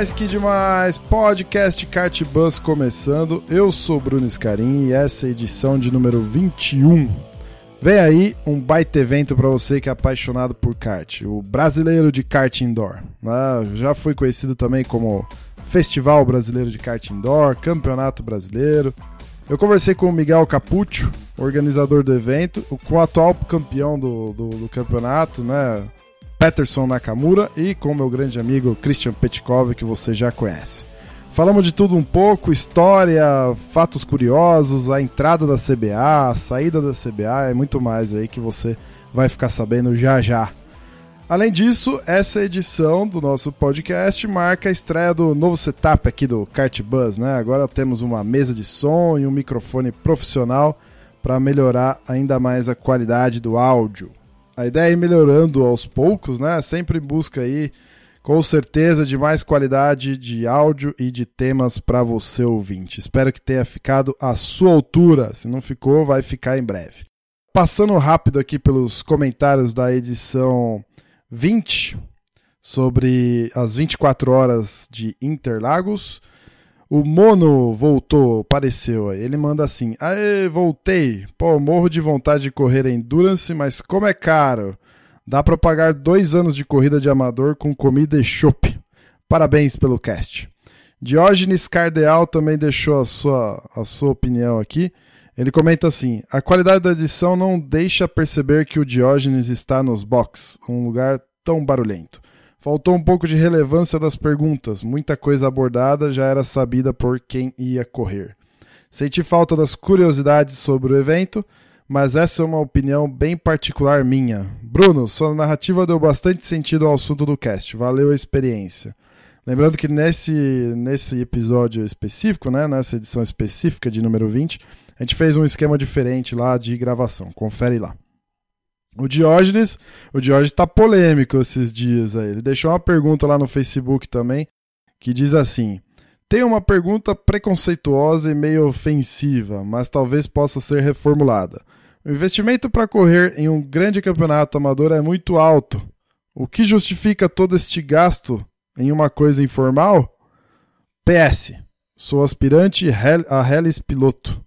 Demais, que demais! Podcast Kart Bus começando. Eu sou Bruno Scarim e essa é a edição de número 21. Vem aí um baita evento para você que é apaixonado por kart, o Brasileiro de Kart Indoor. Ah, já foi conhecido também como Festival Brasileiro de Kart Indoor, Campeonato Brasileiro. Eu conversei com o Miguel Capuccio, organizador do evento, com o atual campeão do, do, do campeonato, né? Peterson Nakamura e com meu grande amigo Christian Petkov, que você já conhece. Falamos de tudo um pouco, história, fatos curiosos, a entrada da CBA, a saída da CBA e muito mais aí que você vai ficar sabendo já já. Além disso, essa edição do nosso podcast marca a estreia do novo setup aqui do Kart Buzz, né? Agora temos uma mesa de som e um microfone profissional para melhorar ainda mais a qualidade do áudio. A ideia é ir melhorando aos poucos, né? Sempre em busca aí, com certeza, de mais qualidade de áudio e de temas para você ouvinte. Espero que tenha ficado à sua altura. Se não ficou, vai ficar em breve. Passando rápido aqui pelos comentários da edição 20 sobre as 24 horas de Interlagos. O Mono voltou, apareceu. Ele manda assim: Aê, voltei. Pô, morro de vontade de correr Endurance, mas como é caro. Dá pra pagar dois anos de corrida de amador com comida e chopp. Parabéns pelo cast. Diógenes Cardeal também deixou a sua, a sua opinião aqui. Ele comenta assim: A qualidade da edição não deixa perceber que o Diógenes está nos box, um lugar tão barulhento. Faltou um pouco de relevância das perguntas, muita coisa abordada já era sabida por quem ia correr. Senti falta das curiosidades sobre o evento, mas essa é uma opinião bem particular minha. Bruno, sua narrativa deu bastante sentido ao assunto do cast, valeu a experiência. Lembrando que nesse, nesse episódio específico, né, nessa edição específica de número 20, a gente fez um esquema diferente lá de gravação, confere lá. O Diógenes, o Diógenes tá polêmico esses dias aí. Ele deixou uma pergunta lá no Facebook também, que diz assim: Tem uma pergunta preconceituosa e meio ofensiva, mas talvez possa ser reformulada. O investimento para correr em um grande campeonato amador é muito alto. O que justifica todo este gasto em uma coisa informal? PS. Sou aspirante a Hellis piloto.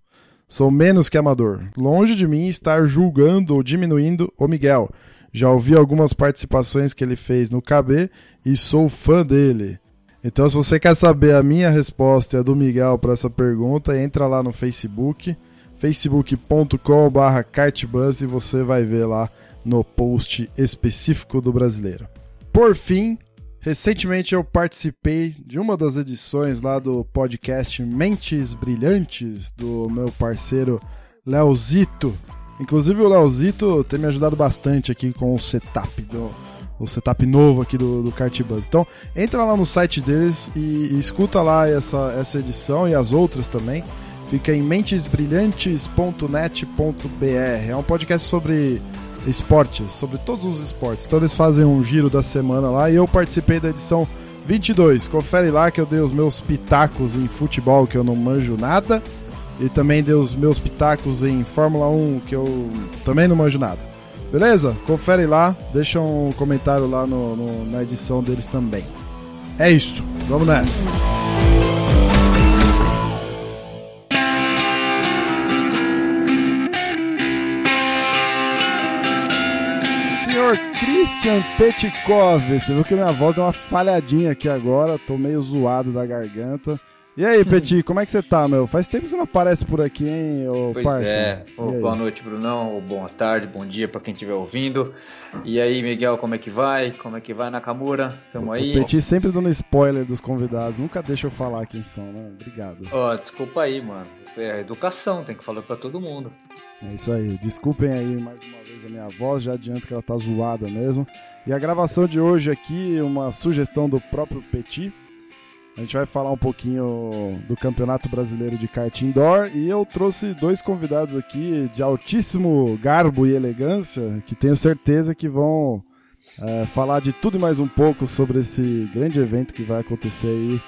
Sou menos que amador. Longe de mim estar julgando ou diminuindo o Miguel. Já ouvi algumas participações que ele fez no KB e sou fã dele. Então, se você quer saber a minha resposta e a do Miguel para essa pergunta, entra lá no Facebook, facebook.com.br cartbus e você vai ver lá no post específico do brasileiro. Por fim, Recentemente eu participei de uma das edições lá do podcast Mentes Brilhantes do meu parceiro Leozito. Inclusive o Leozito tem me ajudado bastante aqui com o setup do o setup novo aqui do, do Cartbus. Então, entra lá no site deles e, e escuta lá essa, essa edição e as outras também. Fica em mentesbrilhantes.net.br. É um podcast sobre esportes, sobre todos os esportes. Então eles fazem um giro da semana lá e eu participei da edição 22. Confere lá que eu dei os meus pitacos em futebol, que eu não manjo nada. E também dei os meus pitacos em Fórmula 1, que eu também não manjo nada. Beleza? Confere lá, deixa um comentário lá no, no, na edição deles também. É isso, vamos nessa. Christian Petkov. Você viu que minha voz deu uma falhadinha aqui agora, tô meio zoado da garganta. E aí, Petit, como é que você tá, meu? Faz tempo que você não aparece por aqui, hein, ô Pois parça? é. Ô, boa noite, Brunão. Ô, boa tarde, bom dia pra quem estiver ouvindo. E aí, Miguel, como é que vai? Como é que vai, Nakamura? Tamo aí? O Petit sempre dando spoiler dos convidados, nunca deixa eu falar quem são, né? Obrigado. Ó, desculpa aí, mano. É educação, tem que falar pra todo mundo. É isso aí. Desculpem aí mais uma vez a minha voz, já adianto que ela tá zoada mesmo. E a gravação de hoje aqui, uma sugestão do próprio Petit. A gente vai falar um pouquinho do Campeonato Brasileiro de Kart Indoor e eu trouxe dois convidados aqui de altíssimo garbo e elegância que tenho certeza que vão é, falar de tudo e mais um pouco sobre esse grande evento que vai acontecer aí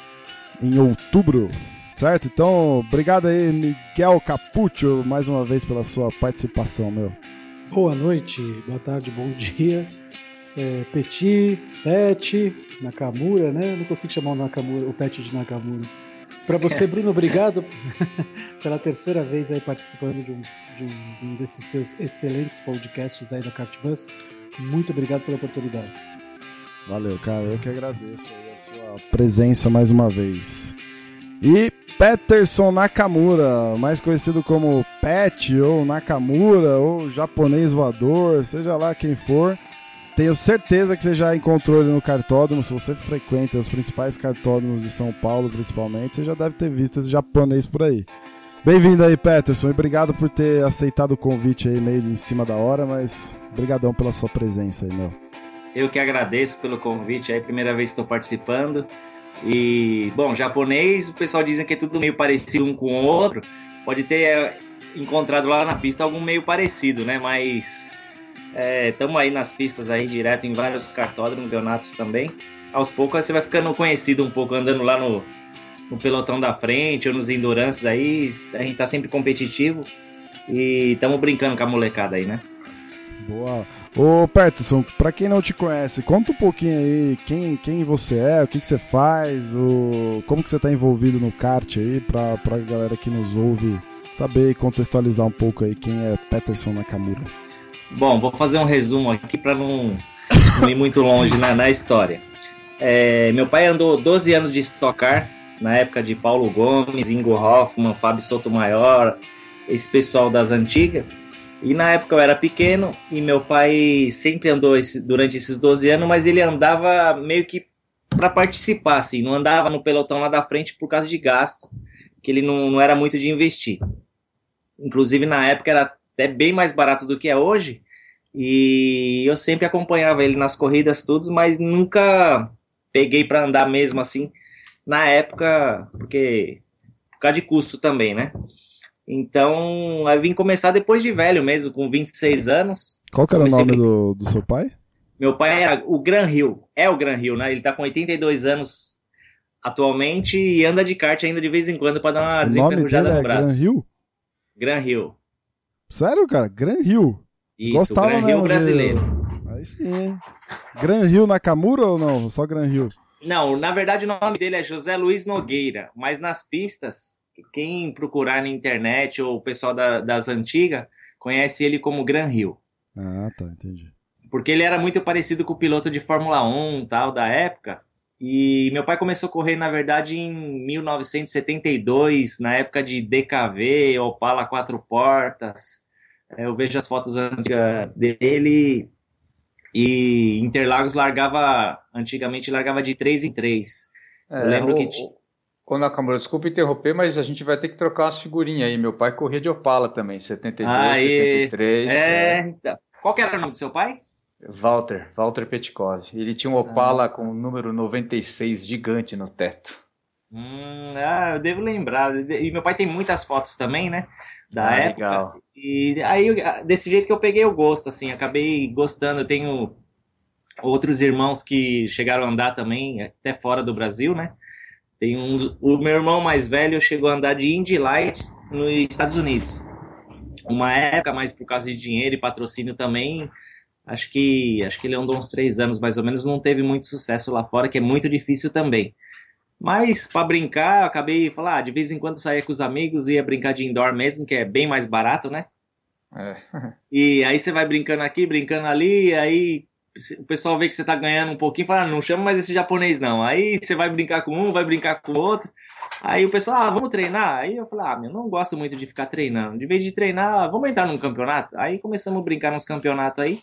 em outubro Certo? Então, obrigado aí, Miguel Capuccio, mais uma vez pela sua participação, meu. Boa noite, boa tarde, bom dia. É, Petit, Pet, Nakamura, né? não consigo chamar o Nakamura, o Pet de Nakamura. Para você, Bruno, obrigado pela terceira vez aí participando de um, de um, de um desses seus excelentes podcasts aí da Cartbus. Muito obrigado pela oportunidade. Valeu, cara. Eu que agradeço a sua presença mais uma vez. E Peterson Nakamura, mais conhecido como Pet ou Nakamura ou japonês voador, seja lá quem for. Tenho certeza que você já encontrou ele no cartódromo. Se você frequenta os principais cartódromos de São Paulo, principalmente, você já deve ter visto esse japonês por aí. Bem-vindo aí, Peterson, e obrigado por ter aceitado o convite aí meio em cima da hora, mas brigadão pela sua presença aí, meu. Eu que agradeço pelo convite aí, primeira vez que estou participando. E, bom, japonês, o pessoal dizem que é tudo meio parecido um com o outro. Pode ter é, encontrado lá na pista algum meio parecido, né? Mas estamos é, aí nas pistas aí direto em vários cartódromos, campeonatos também. Aos poucos você vai ficando conhecido um pouco andando lá no, no pelotão da frente ou nos endurances aí. A gente tá sempre competitivo e estamos brincando com a molecada aí, né? Boa. Ô, Peterson, pra quem não te conhece, conta um pouquinho aí quem, quem você é, o que, que você faz, o, como que você tá envolvido no kart aí, pra, pra galera que nos ouve saber e contextualizar um pouco aí quem é Peterson Nakamura. Bom, vou fazer um resumo aqui para não, não, ir muito longe na, na história. É, meu pai andou 12 anos de Stock Car, na época de Paulo Gomes, Ingo Hoffman, Fábio Sotomayor, esse pessoal das antigas. E na época eu era pequeno e meu pai sempre andou esse, durante esses 12 anos, mas ele andava meio que para participar, assim, não andava no pelotão lá da frente por causa de gasto, que ele não, não era muito de investir. Inclusive na época era até bem mais barato do que é hoje, e eu sempre acompanhava ele nas corridas tudo, mas nunca peguei para andar mesmo assim na época, porque por causa de custo também, né? Então, eu vim começar depois de velho mesmo, com 26 anos. Qual que era o nome do, do seu pai? Meu pai era o Gran Rio, é o Gran Rio, né? Ele tá com 82 anos atualmente e anda de kart ainda de vez em quando para dar uma desenferrujada no é braço. Gran Rio? Gran Rio. Sério, cara? Gran Rio? Isso, Gostava Gran Rio brasileiro. De... Aí sim. Gran Rio Nakamura ou não? Só Gran Rio? Não, na verdade o nome dele é José Luiz Nogueira, mas nas pistas quem procurar na internet ou o pessoal da, das antigas conhece ele como Gran Rio. Ah, tá, entendi. Porque ele era muito parecido com o piloto de Fórmula 1 tal da época. E meu pai começou a correr, na verdade, em 1972, na época de DKV, Opala quatro portas. É, eu vejo as fotos antigas dele e Interlagos largava, antigamente largava de 3 em 3. É, eu lembro o, que Ô Nakamura, desculpa interromper, mas a gente vai ter que trocar umas figurinhas aí. Meu pai corria de Opala também, 72, Aê. 73. É, é. Então. Qual que era o nome do seu pai? Walter, Walter Petkov. Ele tinha um Opala ah. com o número 96 gigante no teto. Hum, ah, eu devo lembrar. E meu pai tem muitas fotos também, né? Da ah, época. Legal. E aí, desse jeito que eu peguei o gosto, assim, acabei gostando. Eu tenho outros irmãos que chegaram a andar também, até fora do Brasil, né? Tem uns, o meu irmão mais velho chegou a andar de Indy Light nos Estados Unidos. Uma época, mas por causa de dinheiro e patrocínio também, acho que acho que ele andou uns três anos mais ou menos, não teve muito sucesso lá fora, que é muito difícil também. Mas para brincar, acabei falar, ah, de vez em quando saía com os amigos ia brincar de indoor mesmo, que é bem mais barato, né? É. e aí você vai brincando aqui, brincando ali, aí o pessoal vê que você tá ganhando um pouquinho, fala, ah, não chama mais esse japonês não. Aí você vai brincar com um, vai brincar com o outro. Aí o pessoal, ah, vamos treinar? Aí eu falei, ah, meu, não gosto muito de ficar treinando. De vez de treinar, vamos entrar num campeonato? Aí começamos a brincar nos campeonatos aí.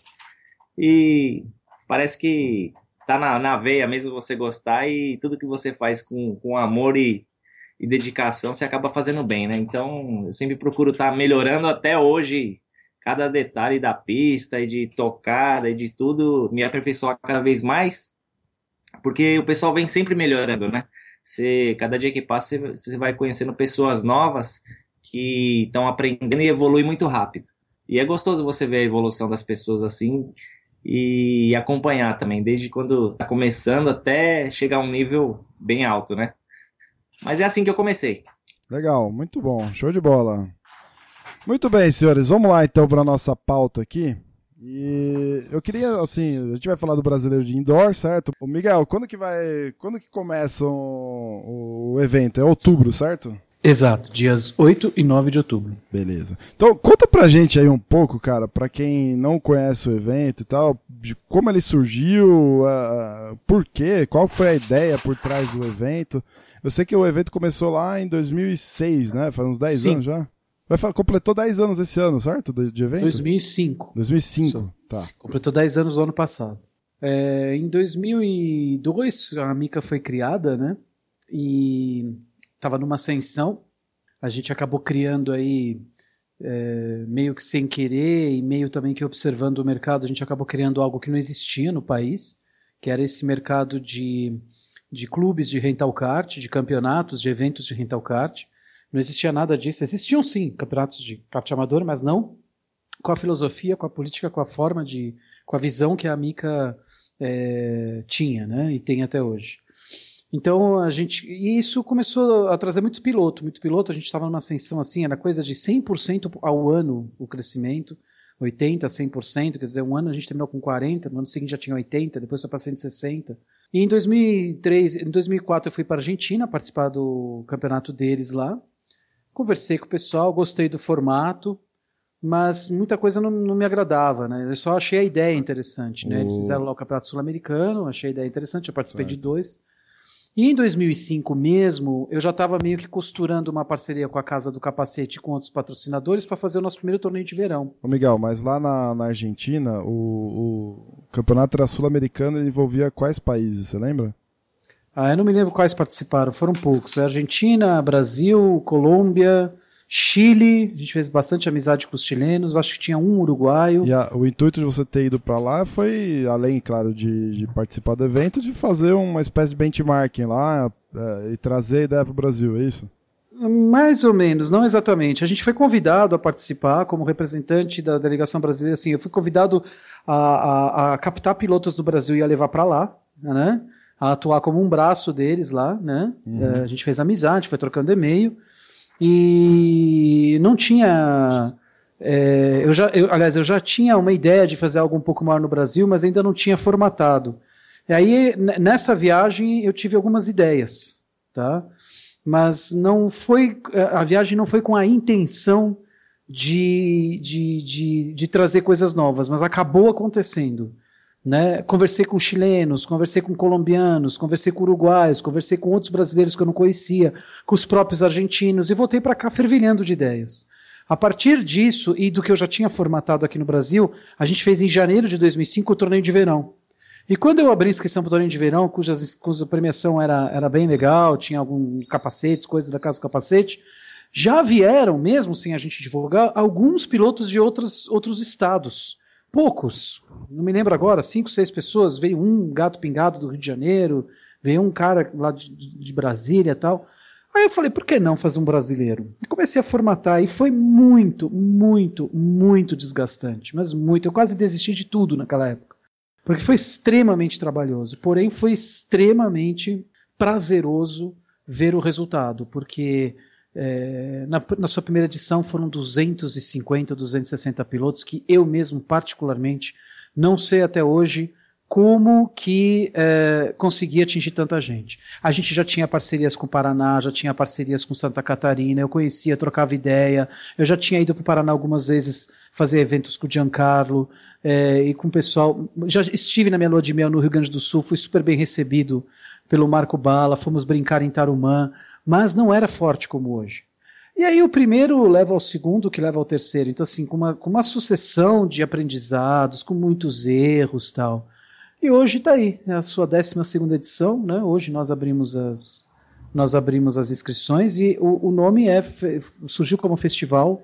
E parece que tá na, na veia mesmo você gostar e tudo que você faz com, com amor e, e dedicação, você acaba fazendo bem, né? Então, eu sempre procuro estar tá melhorando até hoje cada detalhe da pista e de tocada e de tudo me aperfeiçoar cada vez mais, porque o pessoal vem sempre melhorando, né? Você, cada dia que passa, você, vai conhecendo pessoas novas que estão aprendendo e evoluem muito rápido. E é gostoso você ver a evolução das pessoas assim e acompanhar também, desde quando está começando até chegar a um nível bem alto, né? Mas é assim que eu comecei. Legal, muito bom, show de bola. Muito bem, senhores, vamos lá então para nossa pauta aqui. E eu queria, assim, a gente vai falar do brasileiro de indoor, certo? O Miguel, quando que vai. Quando que começa o, o evento? É outubro, certo? Exato, dias 8 e 9 de outubro. Beleza. Então, conta pra gente aí um pouco, cara, pra quem não conhece o evento e tal, de como ele surgiu, uh, por quê, qual foi a ideia por trás do evento. Eu sei que o evento começou lá em 2006, né? Faz uns 10 Sim. anos já. Vai, completou 10 anos esse ano, certo? De, de evento? 2005. 2005, Isso. tá. Completou 10 anos no ano passado. É, em 2002, a Mica foi criada, né? E estava numa ascensão. A gente acabou criando aí, é, meio que sem querer e meio também que observando o mercado, a gente acabou criando algo que não existia no país, que era esse mercado de, de clubes de rental kart, de campeonatos, de eventos de rental kart. Não existia nada disso. Existiam sim campeonatos de kart amador, mas não com a filosofia, com a política, com a forma de, com a visão que a Mica é, tinha, né? E tem até hoje. Então a gente. E isso começou a trazer muito piloto. Muito piloto, a gente estava numa ascensão assim, era coisa de 100% ao ano o crescimento. 80%, 100%, quer dizer, um ano a gente terminou com 40, no ano seguinte já tinha 80, depois foi para 160. E em 2003, em 2004 eu fui para a Argentina participar do campeonato deles lá. Conversei com o pessoal, gostei do formato, mas muita coisa não, não, me agradava, né? Eu só achei a ideia interessante, né? Eles fizeram lá o Campeonato Sul-Americano, achei a ideia interessante, eu participei de dois. E em 2005 mesmo, eu já estava meio que costurando uma parceria com a Casa do Capacete com outros patrocinadores para fazer o nosso primeiro torneio de verão. Ô Miguel, mas lá na, na Argentina, o, o campeonato era sul-americano e envolvia quais países, você lembra? Ah, eu não me lembro quais participaram, foram poucos. Argentina, Brasil, Colômbia, Chile, a gente fez bastante amizade com os chilenos, acho que tinha um uruguaio. E a, o intuito de você ter ido para lá foi, além, claro, de, de, participar do evento, de fazer uma espécie de benchmarking lá é, e trazer a ideia para o Brasil, é isso? Mais ou menos, não exatamente. A gente foi convidado a participar como representante da delegação brasileira. Assim, eu fui convidado a, a, a captar pilotos do Brasil e a levar para lá, né? A atuar como um braço deles lá, né? Uhum. É, a gente fez amizade, foi trocando e-mail. E não tinha. É, eu já, eu, aliás, eu já tinha uma ideia de fazer algo um pouco maior no Brasil, mas ainda não tinha formatado. E aí, nessa viagem, eu tive algumas ideias, tá? Mas não foi. A viagem não foi com a intenção de, de, de, de trazer coisas novas, mas acabou acontecendo. Né? Conversei com chilenos, conversei com colombianos, conversei com uruguaios, conversei com outros brasileiros que eu não conhecia, com os próprios argentinos e voltei para cá fervilhando de ideias. A partir disso e do que eu já tinha formatado aqui no Brasil, a gente fez em janeiro de 2005 o torneio de verão. E quando eu abri inscrição para o torneio de verão, cuja, cuja premiação era, era bem legal, tinha alguns capacetes, coisas da casa do capacete, já vieram, mesmo sem a gente divulgar, alguns pilotos de outros, outros estados poucos, não me lembro agora, cinco, seis pessoas, veio um gato pingado do Rio de Janeiro, veio um cara lá de, de Brasília e tal. Aí eu falei, por que não fazer um brasileiro? E comecei a formatar e foi muito, muito, muito desgastante, mas muito. Eu quase desisti de tudo naquela época, porque foi extremamente trabalhoso, porém foi extremamente prazeroso ver o resultado, porque é, na, na, sua primeira edição foram 250, 260 pilotos que eu mesmo particularmente não sei até hoje como que é, conseguia atingir tanta gente. A gente já tinha parcerias com o Paraná, já tinha parcerias com Santa Catarina, eu conhecia, trocava ideia, eu já tinha ido para o Paraná algumas vezes fazer eventos com o Giancarlo é, e com o pessoal. Já estive na minha lua de mel no Rio Grande do Sul, fui super bem recebido pelo Marco Bala, fomos brincar em Tarumã mas não era forte como hoje. E aí o primeiro leva ao segundo, que leva ao terceiro. Então, assim, com uma, com uma sucessão de aprendizados, com muitos erros tal. E hoje está aí, é a sua 12 segunda edição, né? Hoje nós abrimos as, nós abrimos as inscrições e o, o nome é surgiu como festival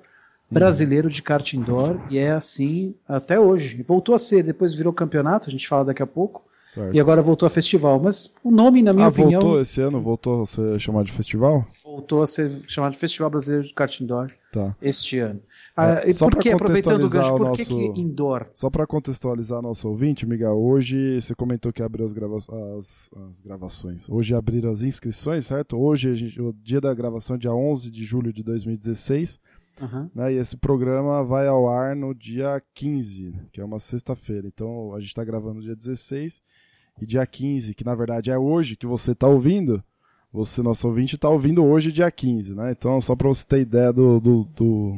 brasileiro de kart indoor e é assim até hoje. Voltou a ser, depois virou campeonato, a gente fala daqui a pouco. Certo. E agora voltou a festival. Mas o nome, na minha ah, opinião. voltou esse ano? Voltou a ser chamado de festival? Voltou a ser chamado de Festival Brasileiro de Kart Indoor tá. este ano. Ah, é, por que, aproveitando o gancho, por nosso, que, indoor? Só para contextualizar nosso ouvinte, Miguel, hoje você comentou que abriu as, grava as, as, gravações. Hoje abriram as inscrições, certo? Hoje, gente, o dia da gravação é dia 11 de julho de 2016. Uhum. Né, e esse programa vai ao ar no dia 15, que é uma sexta-feira. Então a gente está gravando no dia 16 e dia 15, que na verdade é hoje que você está ouvindo. Você, nosso ouvinte, está ouvindo hoje, dia 15, né? Então, só para você ter ideia do, do, do,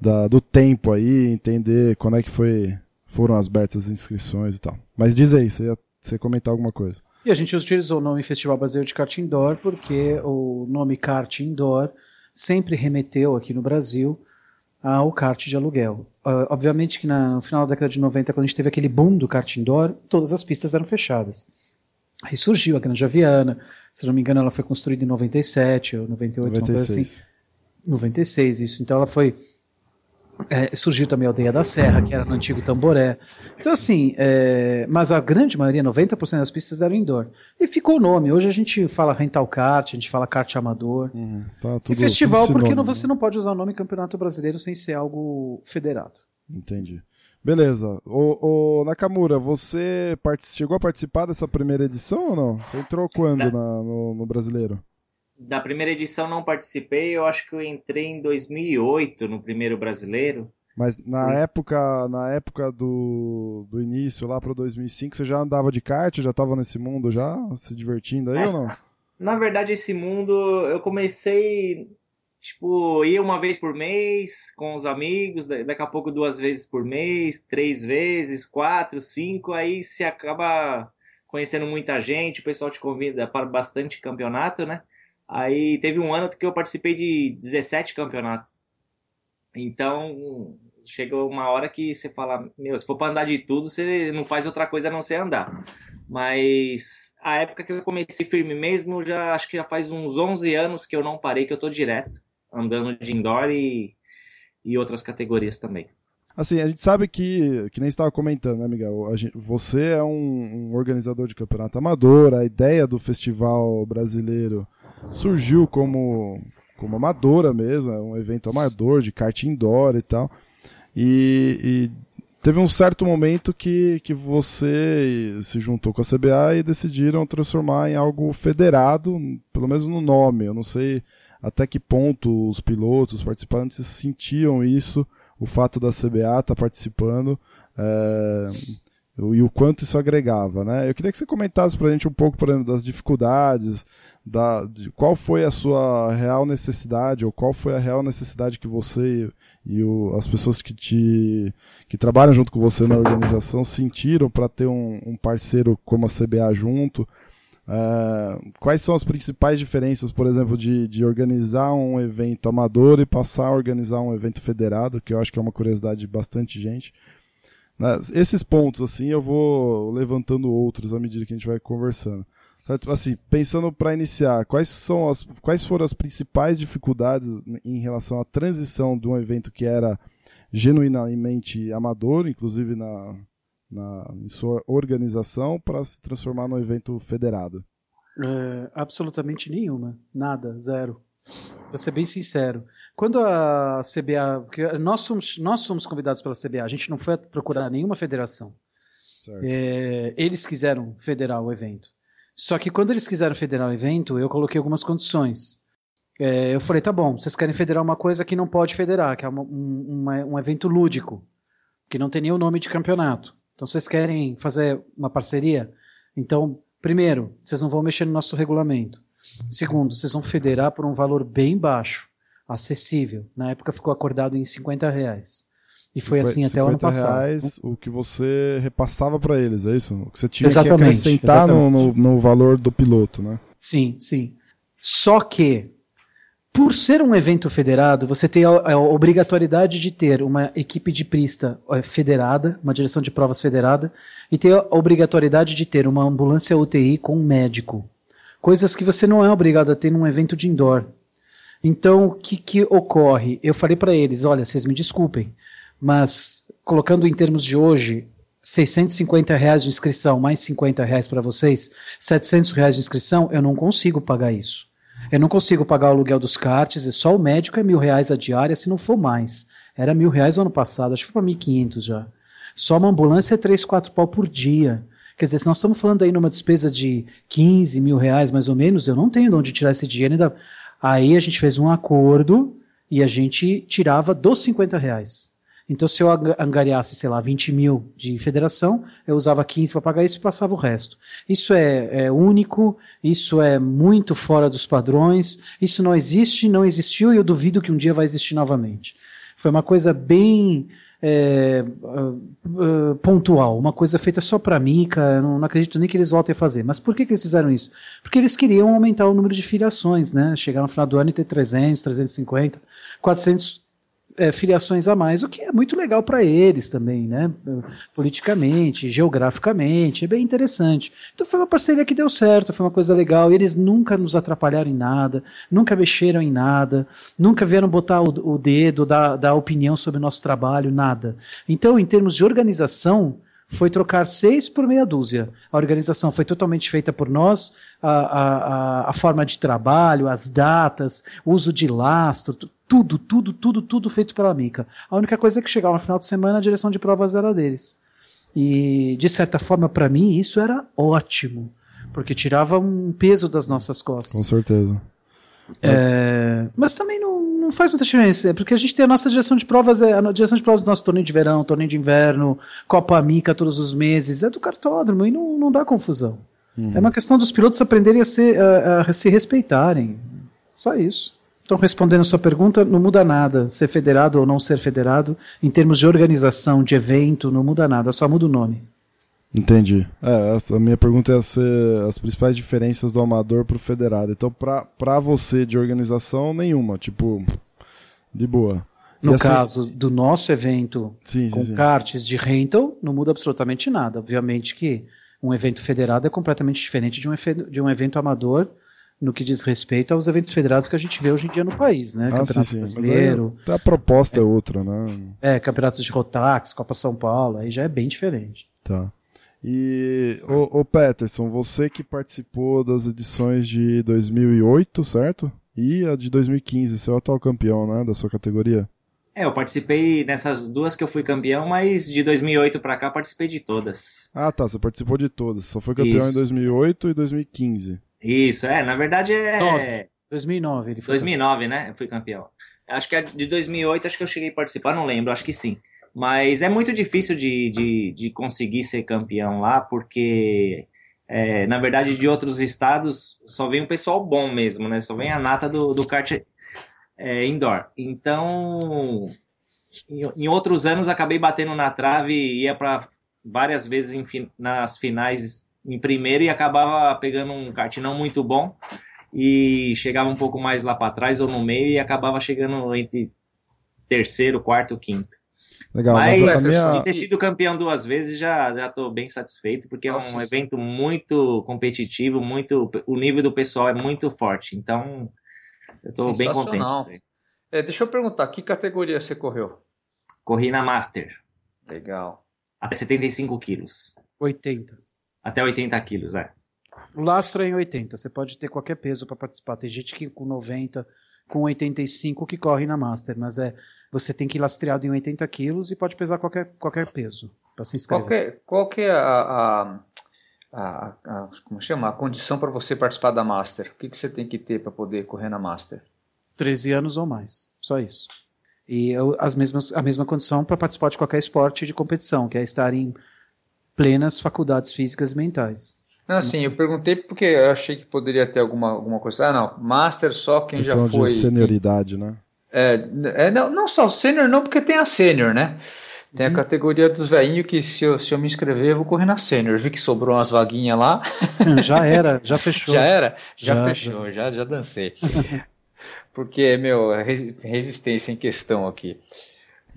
da, do tempo aí, entender quando é que foi, foram abertas as inscrições e tal. Mas diz aí, você ia, você comentar alguma coisa. E a gente utilizou o nome Festival Brasileiro de Kart Indoor porque o nome Kart Indoor sempre remeteu aqui no Brasil ao kart de aluguel. Uh, obviamente que na, no final da década de 90, quando a gente teve aquele boom do kart indoor, todas as pistas eram fechadas. Aí surgiu a Grande Aviana, se não me engano ela foi construída em 97 ou 98, 96. uma coisa assim. 96, isso. Então ela foi é, surgiu também a Aldeia da Serra, que era no antigo Tamboré. Então, assim, é, mas a grande maioria, 90% das pistas eram indoor. E ficou o nome. Hoje a gente fala rental kart, a gente fala kart amador. Uhum, tá tudo, e festival, porque não, você né? não pode usar o nome Campeonato Brasileiro sem ser algo federado. Entendi. Beleza. O, Nakamura, você chegou a participar dessa primeira edição ou não? Você entrou quando na, no, no brasileiro? Da primeira edição não participei, eu acho que eu entrei em 2008 no primeiro brasileiro. Mas na Sim. época, na época do, do início, lá para 2005, você já andava de kart, já estava nesse mundo já, se divertindo aí é, ou não? Na verdade, esse mundo eu comecei, tipo, ia uma vez por mês com os amigos, daqui a pouco duas vezes por mês, três vezes, quatro, cinco, aí se acaba conhecendo muita gente, o pessoal te convida para bastante campeonato, né? Aí teve um ano que eu participei de 17 campeonatos. Então, chega uma hora que você fala, meu, se for para andar de tudo, você não faz outra coisa a não ser andar. Mas a época que eu comecei firme mesmo, já acho que já faz uns 11 anos que eu não parei, que eu tô direto andando de indoor e, e outras categorias também. Assim, a gente sabe que, que nem estava comentando, né, Miguel? Gente, você é um, um organizador de campeonato amador, a ideia do festival brasileiro surgiu como, como amadora mesmo, é um evento amador de kart indoor e tal. E, e, teve um certo momento que, que você se juntou com a CBA e decidiram transformar em algo federado, pelo menos no nome. Eu não sei até que ponto os pilotos, os participantes sentiam isso, o fato da CBA estar tá participando. É, e o quanto isso agregava, né? Eu queria que você comentasse para a gente um pouco, por exemplo, das dificuldades, da, de qual foi a sua real necessidade, ou qual foi a real necessidade que você e o, as pessoas que te que trabalham junto com você na organização sentiram para ter um, um, parceiro como a CBA junto. Uh, quais são as principais diferenças, por exemplo, de, de organizar um evento amador e passar a organizar um evento federado, que eu acho que é uma curiosidade de bastante gente. Né? Esses pontos, assim, eu vou levantando outros à medida que a gente vai conversando. Assim, pensando para iniciar, quais são as, quais foram as principais dificuldades em relação à transição de um evento que era genuinamente amador, inclusive na, na em sua organização, para se transformar num evento federado? É, absolutamente nenhuma, nada, zero. Vou ser bem sincero. Quando a CBA. Nós somos, nós somos convidados pela CBA, a gente não foi procurar nenhuma federação. É, eles quiseram federar o evento. Só que quando eles quiseram federar o evento, eu coloquei algumas condições. É, eu falei, tá bom, vocês querem federar uma coisa que não pode federar, que é uma, um, um evento lúdico, que não tem nem o nome de campeonato. Então vocês querem fazer uma parceria? Então, primeiro, vocês não vão mexer no nosso regulamento. Segundo, vocês vão federar por um valor bem baixo, acessível. Na época ficou acordado em 50 reais. E foi assim até o ano passado. reais o que você repassava para eles, é isso? O que você tinha exatamente, que acrescentar no, no, no, valor do piloto, né? Sim, sim. Só que, por ser um evento federado, você tem a, a obrigatoriedade de ter uma equipe de pista é, federada, uma direção de provas federada, e ter a obrigatoriedade de ter uma ambulância UTI com um médico. Coisas que você não é obrigado a ter num evento de indoor. Então, o que, que ocorre? Eu falei para eles: olha, vocês me desculpem, mas colocando em termos de hoje, 650 reais de inscrição mais 50 reais para vocês, 700 reais de inscrição, eu não consigo pagar isso. Eu não consigo pagar o aluguel dos cartes, e só o médico é mil reais a diária, se não for mais. Era mil reais no ano passado, acho que foi para 1.500 já. Só uma ambulância é 3, 4 pau por dia. Quer dizer, se nós estamos falando aí numa despesa de 15 mil reais mais ou menos, eu não tenho de onde tirar esse dinheiro ainda. Aí a gente fez um acordo e a gente tirava dos 50 reais. Então, se eu angariasse, sei lá, 20 mil de federação, eu usava 15 para pagar isso e passava o resto. Isso é, é, único, isso é muito fora dos padrões, isso não existe, não existiu e eu duvido que um dia vai existir novamente. Foi uma coisa bem é, uh, pontual, uma coisa feita só para mim, cara, não, não, acredito nem que eles voltem a fazer. Mas por que, que eles fizeram isso? Porque eles queriam aumentar o número de filiações, né? Chegar no final do ano e ter 300, 350, 400 é, filiações a mais, o que é muito legal para eles também, né? Politicamente, geograficamente, é bem interessante. Então foi uma parceria que deu certo, foi uma coisa legal. Eles nunca nos atrapalharam em nada, nunca mexeram em nada, nunca vieram botar o, o dedo, dar, dar opinião sobre o nosso trabalho, nada. Então, em termos de organização, foi trocar seis por meia dúzia. A organização foi totalmente feita por nós, a, a, a forma de trabalho, as datas, uso de lastro, tudo, tudo, tudo, tudo feito pela Mica. A única coisa é que chegava no final de semana a direção de provas era deles. E, de certa forma, para mim, isso era ótimo, porque tirava um peso das nossas costas. Com certeza. É, mas também não, não faz muita diferença, é porque a gente tem a nossa direção de provas, é a direção de provas do nosso torneio de verão, torneio de inverno, Copa Amica todos os meses, é do cartódromo e não, não dá confusão. Uhum. É uma questão dos pilotos aprenderem a, ser, a, a se respeitarem. Só isso. Então, respondendo a sua pergunta, não muda nada ser federado ou não ser federado. Em termos de organização, de evento, não muda nada, só muda o nome. Entendi. É, a minha pergunta é as principais diferenças do amador para o federado. Então, para você de organização, nenhuma. Tipo, de boa. No assim... caso do nosso evento sim, com sim, karts de rental, não muda absolutamente nada. Obviamente que um evento federado é completamente diferente de um, de um evento amador no que diz respeito aos eventos federados que a gente vê hoje em dia no país, né? Ah, Campeonato sim, sim. Brasileiro. Aí, a proposta é, é, outra, né? É, campeonatos de Rotax, Copa São Paulo, aí já é bem diferente. Tá. E, o, o Peterson, você que participou das edições de 2008, certo? E a de 2015, você é o atual campeão, né, da sua categoria? É, eu participei nessas duas que eu fui campeão, mas de 2008 para cá participei de todas. Ah, tá, você participou de todas. Só foi campeão Isso. em 2008 e 2015. Isso, é, na verdade é. 9. 2009 ele foi. 2009, campeão. né? Eu fui campeão. Acho que de 2008, acho que eu cheguei a participar, não lembro, acho que sim. Mas é muito difícil de, de, de conseguir ser campeão lá, porque é, na verdade de outros estados só vem um pessoal bom mesmo, né? Só vem a nata do, do kart é, indoor. Então, em, em, outros anos acabei batendo na trave e ia para várias vezes em, nas finais em primeiro e acabava pegando um kart não muito bom e chegava um pouco mais lá para trás ou no meio e acabava chegando entre terceiro, quarto, quinto. Legal, mas, mas minha... de ter sido campeão duas vezes já já estou bem satisfeito porque Nossa, é um evento muito competitivo, muito o nível do pessoal é muito forte. Então eu estou bem contente. É, deixa eu perguntar, que categoria você correu? Corri na Master. Legal. Até 75 quilos. 80. Até 80 quilos, é. O lastro é em 80, você pode ter qualquer peso para participar. Tem gente que com 90, com 85 que corre na Master, mas é você tem que ir lastreado em 80 quilos e pode pesar qualquer, qualquer peso para se inscrever. Qual que, é, qual que é a, a, a, a, como chama? a condição para você participar da Master? O que, que você tem que ter para poder correr na Master? 13 anos ou mais, só isso. E as mesmas, a mesma condição para participar de qualquer esporte de competição, que é estar em plenas faculdades físicas e mentais. Não, sim, eu perguntei porque eu achei que poderia ter alguma, alguma coisa. Ah, não, Master só quem Questão já foi. De senioridade, né? É, é não, não só sênior, não, porque tem a sênior, né? Tem a uhum. categoria dos velhinhos que se eu, se eu me inscrever, eu vou correr na sênior. Vi que sobrou umas vaguinhas lá. Já era, já fechou. Já era? Já, já fechou, já, já dancei. porque, meu, resistência em questão aqui.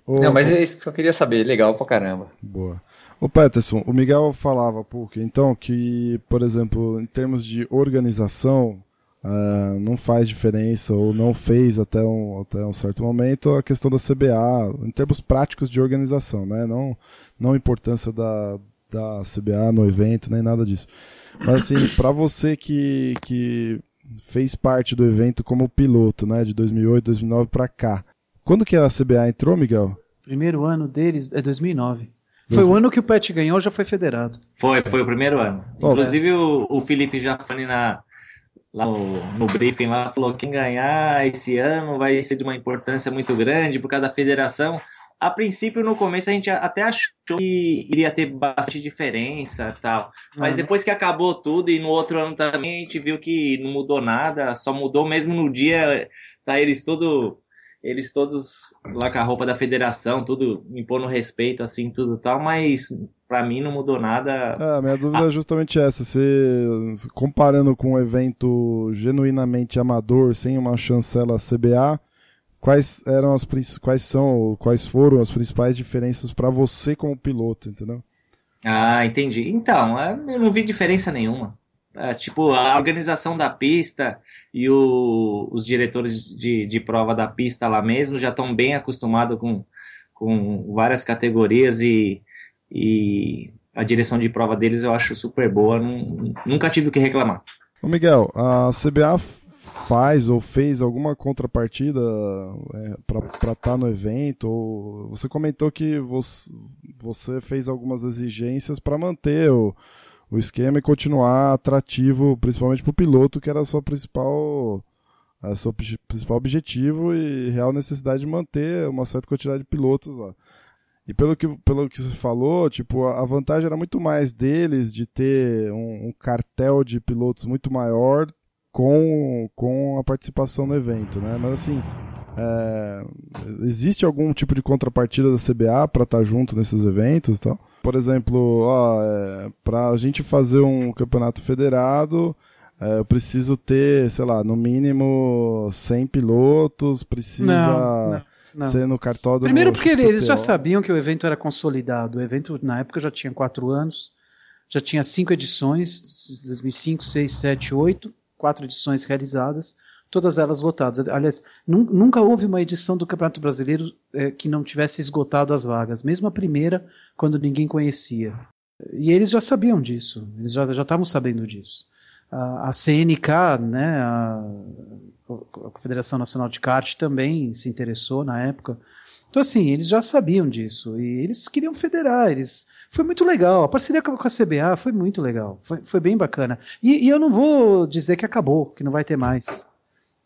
Ô, não, mas é isso que eu queria saber. Legal pra caramba. Boa. O Peterson, o Miguel falava, pouco, então, que, por exemplo, em termos de organização, Uh, não faz diferença ou não fez até um, até um certo momento a questão da CBA em termos práticos de organização, né? Não, não a importância da, da CBA no evento, nem nada disso. Mas assim, para você que, que fez parte do evento como piloto, né, de 2008, 2009 para cá, quando que a CBA entrou, Miguel? Primeiro ano deles é 2009. Foi o ano que o Pet ganhou, já foi federado. Foi, foi o primeiro ano. Inclusive o, o Felipe Jafani na lá no, no briefing lá falou quem ganhar esse ano vai ser de uma importância muito grande por causa da federação. A princípio, no começo, a gente até achou que iria ter bastante diferença tal. Mas uhum. depois que acabou tudo e no outro ano também, a gente viu que não mudou nada, só mudou mesmo no dia, tá eles tudo eles todos lá com a roupa da federação, tudo impondo respeito, assim, tudo tal, mas para mim não mudou nada. É, minha dúvida ah. é justamente essa, se comparando com um evento genuinamente amador, sem uma chancela CBA, quais eram as quais são, quais foram as principais diferenças para você como piloto, entendeu? Ah, entendi. Então, é, eu não vi diferença nenhuma. É, tipo, a organização da pista e o, os diretores de, de prova da pista lá mesmo já estão bem acostumados com, com várias categorias e, e a direção de prova deles eu acho super boa, nunca tive o que reclamar. Ô Miguel, a CBA faz ou fez alguma contrapartida é, para estar tá no evento? Ou você comentou que você, você fez algumas exigências para manter o o esquema e continuar atrativo, principalmente para o piloto, que era a sua principal a seu principal objetivo e real necessidade de manter uma certa quantidade de pilotos lá. E pelo que, pelo que você falou, tipo, a vantagem era muito mais deles de ter um, um cartel de pilotos muito maior com, com a participação no evento, né? Mas assim, é, existe algum tipo de contrapartida da CBA para estar tá junto nesses eventos e tal? Por exemplo, ó, é, para a gente fazer um campeonato federado, é, eu preciso ter, sei lá, no mínimo 100 pilotos, precisa não, não, não. ser no cartódromo. Primeiro porque XPTO. eles já sabiam que o evento era consolidado. O evento, na época, já tinha quatro anos, já tinha cinco edições, 2005, 6, 7, 8, quatro edições realizadas todas elas lotadas. Aliás, nunca houve uma edição do Campeonato Brasileiro é, que não tivesse esgotado as vagas, mesmo a primeira, quando ninguém conhecia. E eles já sabiam disso, eles já estavam sabendo disso. A, a CNK, né, a, a Federação Nacional de Kart, também se interessou na época. Então, assim, eles já sabiam disso e eles queriam federar. Eles... Foi muito legal. A parceria com a CBA foi muito legal. Foi, foi bem bacana. E, e eu não vou dizer que acabou, que não vai ter mais.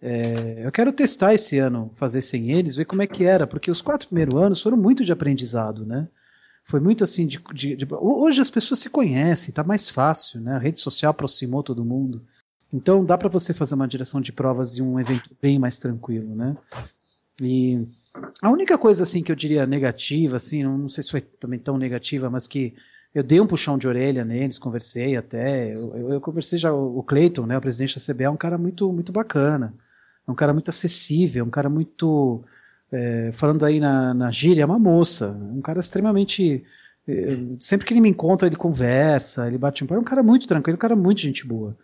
É, eu quero testar esse ano, fazer sem eles, ver como é que era, porque os quatro primeiros anos foram muito de aprendizado, né? Foi muito assim de, de, de hoje as pessoas se conhecem, tá mais fácil, né? A rede social aproximou todo mundo. Então dá para você fazer uma direção de provas e um evento bem mais tranquilo, né? E a única coisa assim que eu diria negativa, assim, não, não sei se foi também tão negativa, mas que eu dei um puxão de orelha neles, conversei até. Eu, eu, eu conversei já, o Cleiton, né, o presidente da CBA, é um cara muito, muito bacana. É um cara muito acessível, um cara muito. É, falando aí na, na gíria, é uma moça. Um cara extremamente. É, sempre que ele me encontra, ele conversa, ele bate um pé. É um cara muito tranquilo, um cara muito gente boa.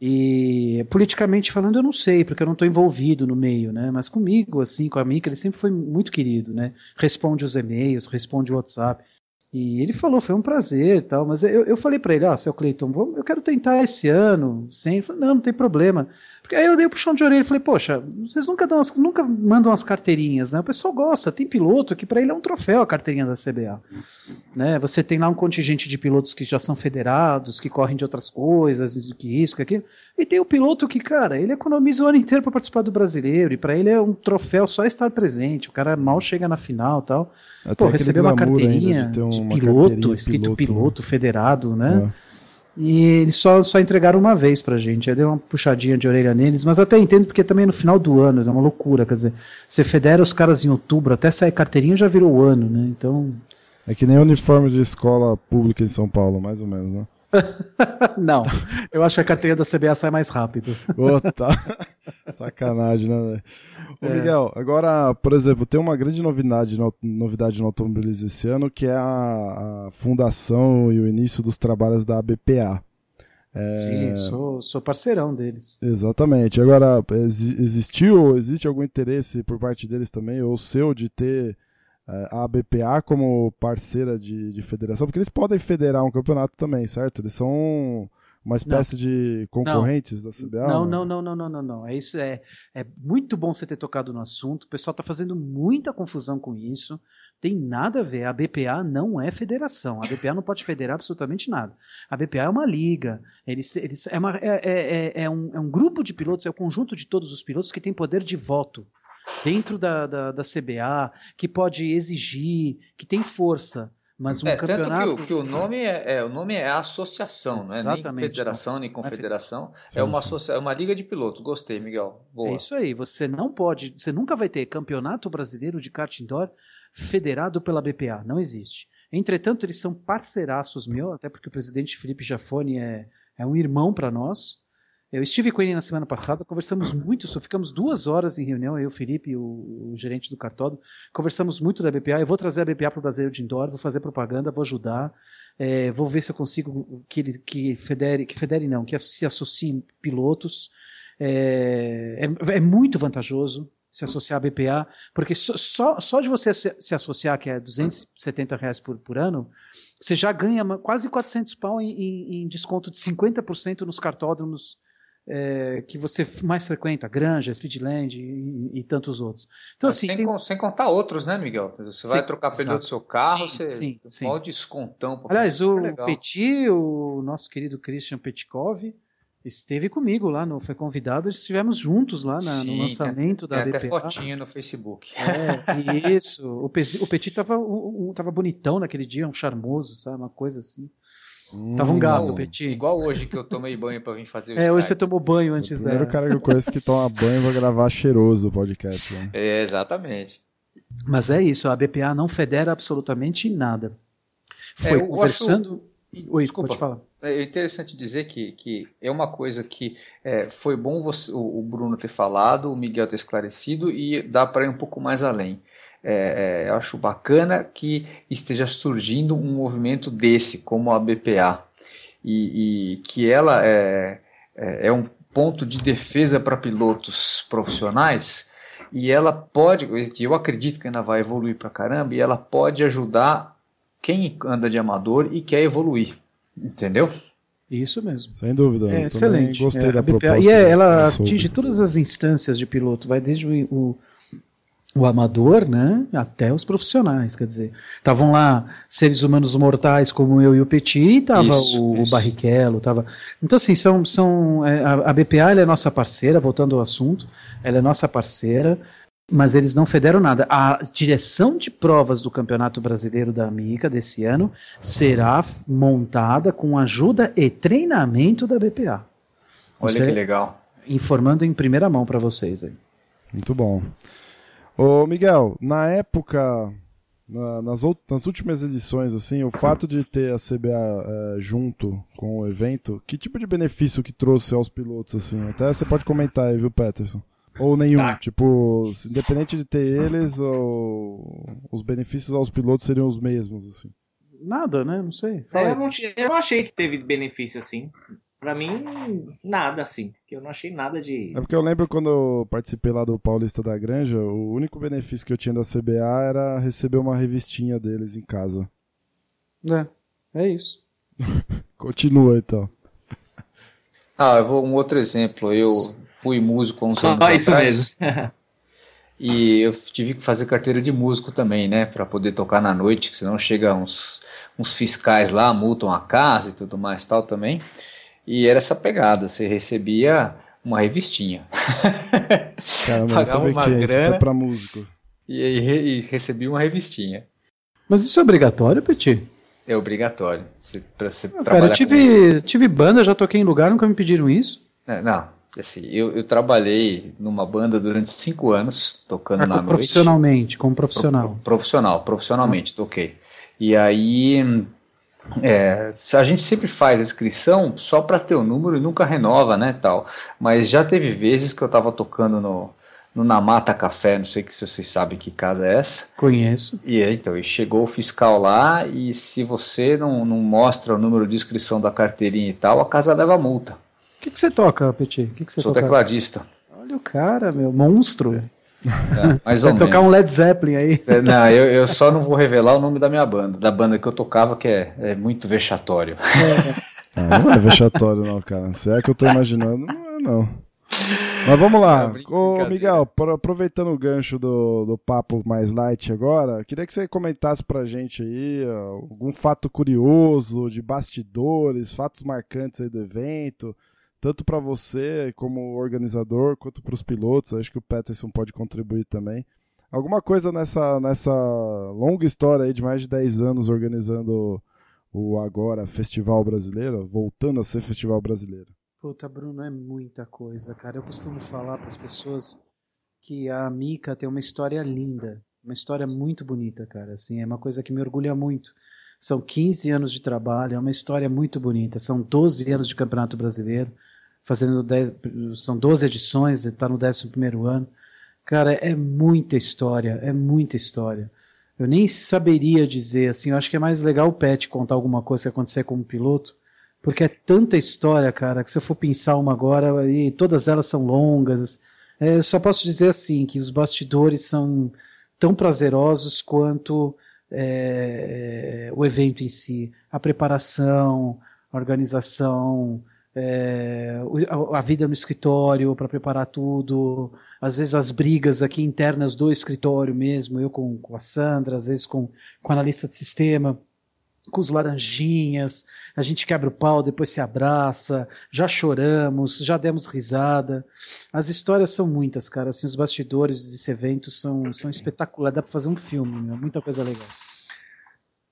E politicamente falando, eu não sei, porque eu não estou envolvido no meio, né? Mas comigo, assim, com a Mika, ele sempre foi muito querido, né? Responde os e-mails, responde o WhatsApp. E ele falou, foi um prazer tal, mas eu, eu falei para ele, ó, oh, seu Cleiton, eu quero tentar esse ano, sem. Ele falou, não, não tem problema. Aí eu dei o um puxão de orelha e falei, poxa, vocês nunca, dão as, nunca mandam as carteirinhas, né? O pessoal gosta, tem piloto que para ele é um troféu a carteirinha da CBA. Né? Você tem lá um contingente de pilotos que já são federados, que correm de outras coisas, que isso, que aquilo. E tem o piloto que, cara, ele economiza o ano inteiro para participar do brasileiro, e para ele é um troféu só estar presente. O cara mal chega na final tal. Até Pô, receber uma carteirinha de, de piloto, escrito piloto, piloto federado, né? É. E eles só, só entregaram uma vez pra gente. Aí deu uma puxadinha de orelha neles, mas até entendo porque também no final do ano, é uma loucura. Quer dizer, você federa os caras em outubro, até sair carteirinha já virou o ano, né? Então. É que nem uniforme de escola pública em São Paulo, mais ou menos, né? não, eu acho que a carteirinha da CBA sai mais rápido. Ô, tá. Sacanagem, né, velho? Ô, é. Miguel, agora, por exemplo, tem uma grande novidade no, novidade no automobilismo esse ano, que é a, a, fundação e o início dos trabalhos da ABPA. É... Sim, sou, sou parceirão deles. Exatamente. Agora, existiu, existe algum interesse por parte deles também, ou seu, de ter é, a BPA como parceira de, de federação? Porque eles podem federar um campeonato também, certo? Eles são uma espécie não. de concorrentes não. da CBA? Não, não, não, não, não, não, não. É isso é, é muito bom você ter tocado no assunto. O pessoal está fazendo muita confusão com isso. Tem nada a ver. A BPA não é federação. A BPA não pode federar absolutamente nada. A BPA é uma liga. Eles, eles é, uma, é, é, é, um, é um grupo de pilotos, é o conjunto de todos os pilotos que tem poder de voto dentro da, da, da CBA, que pode exigir, que tem força. Mas um é, campeonato... Tanto que o, que o nome é, é, o nome é associação, não é nem federação, nem confederação. É uma, associa... é uma liga de pilotos. Gostei, Miguel. Boa. É isso aí. Você não pode, você nunca vai ter campeonato brasileiro de kart indoor federado pela BPA. Não existe. Entretanto, eles são parceiraços meu, até porque o presidente Felipe Jafone é, é um irmão para nós. Eu estive com ele na semana passada, conversamos muito, só ficamos duas horas em reunião, eu, Felipe, o, o gerente do cartódromo, conversamos muito da BPA. Eu vou trazer a BPA para o Brasileiro de Indoor, vou fazer propaganda, vou ajudar, é, vou ver se eu consigo que ele que federe, que federe não, que se associem pilotos. É, é, é muito vantajoso se associar à BPA, porque só, só, só de você se, se, associar, que é 270 reais por, por ano, você já ganha quase 400 pau em, em, em desconto de 50% nos cartódromos é, que você mais frequenta, Granja, Speedland e, e tantos outros. Então, assim, sem, tem... sem, contar outros, né, Miguel? Você vai sim, trocar pneu do seu carro, sim, você sim, sim. pode descontão. Aliás, o Petit, o nosso querido Christian Petkov, esteve comigo lá, no, foi convidado, estivemos juntos lá na, no lançamento tem, da tem BPA. até fotinha no Facebook. É, isso. O, o Petit tava, um, tava bonitão naquele dia, um charmoso, sabe? Uma coisa assim. Tava um gato, Petit. Igual hoje que eu tomei banho pra vir fazer o É, Skype. hoje você tomou banho antes o primeiro cara que eu conheço que toma banho vai gravar cheiroso o podcast. Né? É, exatamente. Mas é isso, a BPA não federa absolutamente nada. Foi é, conversando. Acho... Oi, Desculpa. pode falar. É interessante dizer que, que é uma coisa que é, foi bom você, o Bruno ter falado, o Miguel ter esclarecido e dá para ir um pouco mais além. É, é, eu acho bacana que esteja surgindo um movimento desse, como a BPA, e, e que ela é, é, é um ponto de defesa para pilotos profissionais e ela pode, que eu acredito que ainda vai evoluir para caramba, e ela pode ajudar quem anda de amador e quer evoluir, entendeu? Isso mesmo. Sem dúvida. É excelente. Gostei é, da BPA, proposta. E é, ela atinge todas as instâncias de piloto, vai desde o, o o amador, né, até os profissionais, quer dizer, estavam lá seres humanos mortais como eu e o Petit, tava isso, o, isso. o, Barrichello, tava, então assim são, são é, a, BPA é nossa parceira, voltando ao assunto, ela é nossa parceira, mas eles não federam nada. A direção de provas do Campeonato Brasileiro da Amiga desse ano será montada com ajuda e treinamento da BPA. Olha Você, que legal. Informando em primeira mão para vocês aí. Muito bom. Ô, Miguel, na época, na, nas, nas últimas edições, assim, o fato de ter a CBA é, junto com o evento, que tipo de benefício que trouxe aos pilotos, assim? Até você pode comentar aí, viu, Peterson? Ou nenhum, tá. tipo, independente de ter eles, ou, os benefícios aos pilotos seriam os mesmos, assim. Nada, né? Não sei. É, eu, não, eu não achei que teve benefício assim. Pra mim, nada assim. Eu não achei nada de. É porque eu lembro quando eu participei lá do Paulista da Granja, o único benefício que eu tinha da CBA era receber uma revistinha deles em casa. É, é isso. Continua então. Ah, eu vou um outro exemplo. Eu fui músico há uns Só anos isso atrás, mesmo. e eu tive que fazer carteira de músico também, né? Para poder tocar na noite, senão chega uns, uns fiscais lá, multam a casa e tudo mais tal também. E era essa pegada, você recebia uma revistinha. Caramba, Pagava uma que grana pra músico. E, e, e recebia uma revistinha. Mas isso é obrigatório, Petit? É obrigatório. Você, pra você não, cara, eu tive, com... tive banda, já toquei em lugar, nunca me pediram isso. É, não, assim, eu, eu trabalhei numa banda durante cinco anos, tocando ah, na noite. Profissionalmente, como profissional. Pro, profissional, profissionalmente, toquei. E aí é, a gente sempre faz a inscrição só para ter o número e nunca renova, né, tal. Mas já teve vezes que eu estava tocando no, no Namata Café, não sei se vocês sabem que casa é essa. Conheço. E aí, então, e chegou o fiscal lá e se você não, não mostra o número de inscrição da carteirinha e tal, a casa leva multa. O que, que você toca, Petit? O que, que você Sou toca? tecladista. Olha o cara, meu, monstro. É, mais ou Vai tocar menos. um Led Zeppelin aí. É, Não, eu, eu só não vou revelar o nome da minha banda, da banda que eu tocava, que é, é muito vexatório. Ah, não é vexatório, não, cara. Se é que eu tô imaginando, não é, não. Mas vamos lá. Brinca- Ô. Miguel, pro- aproveitando o gancho do, do papo mais light agora, queria que você comentasse pra gente aí algum fato curioso de bastidores, fatos marcantes aí do evento, tanto pra você como organizador, quanto pros pilotos. Acho que o Peterson pode contribuir também. Alguma coisa nessa, nessa longa história aí de mais de 10 anos organizando o agora Festival Brasileiro, voltando a ser Festival Brasileiro. Puta, Bruno, é muita coisa, cara. Eu costumo falar para as pessoas que a Mica tem uma história linda, uma história muito bonita, cara. Assim, é uma coisa que me orgulha muito. São 15 anos de trabalho, é uma história muito bonita. São 12 anos de Campeonato Brasileiro, fazendo 10, são 12 edições, está no 11º ano. Cara, é muita história, é muita história. Eu nem saberia dizer, assim, eu acho que é mais legal o Pet contar alguma coisa que acontecer como piloto, porque é tanta história, cara, que se eu for pensar uma agora, e todas elas são longas. É, eu só posso dizer assim, que os bastidores são tão prazerosos quanto é, o evento em si. A preparação, a organização, é, a, a vida no escritório para preparar tudo, às vezes as brigas aqui internas do escritório mesmo, eu com, com a Sandra, às vezes com, com o analista de sistema com os laranjinhas, a gente quebra o pau, depois se abraça, já choramos, já demos risada. As histórias são muitas, cara. Assim, os bastidores desse evento são, são espetaculares. Dá pra fazer um filme, meu. muita coisa legal.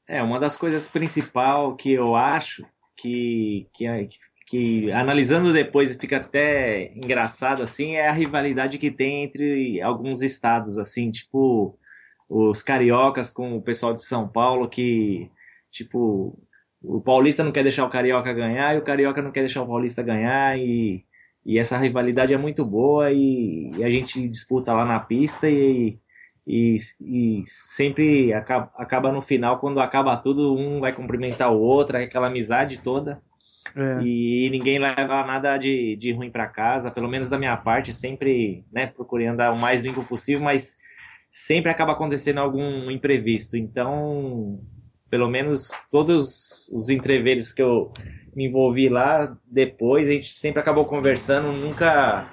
É, uma das coisas principal que eu acho que, que, é- que analisando depois fica até engraçado assim é a rivalidade que tem entre alguns estados assim, tipo os cariocas com o pessoal de São Paulo que tipo o paulista não quer deixar o carioca ganhar e o carioca não quer deixar o paulista ganhar e, e essa rivalidade é muito boa e, e a gente disputa lá na pista e, e, e sempre acaba, acaba no final, quando acaba tudo, um vai cumprimentar o outro, aquela amizade toda. É. E ninguém leva nada de, de ruim para casa, pelo menos da minha parte, sempre né, procurei andar o mais limpo possível, mas sempre acaba acontecendo algum imprevisto. Então, pelo menos todos os entreveres que eu me envolvi lá, depois a gente sempre acabou conversando, nunca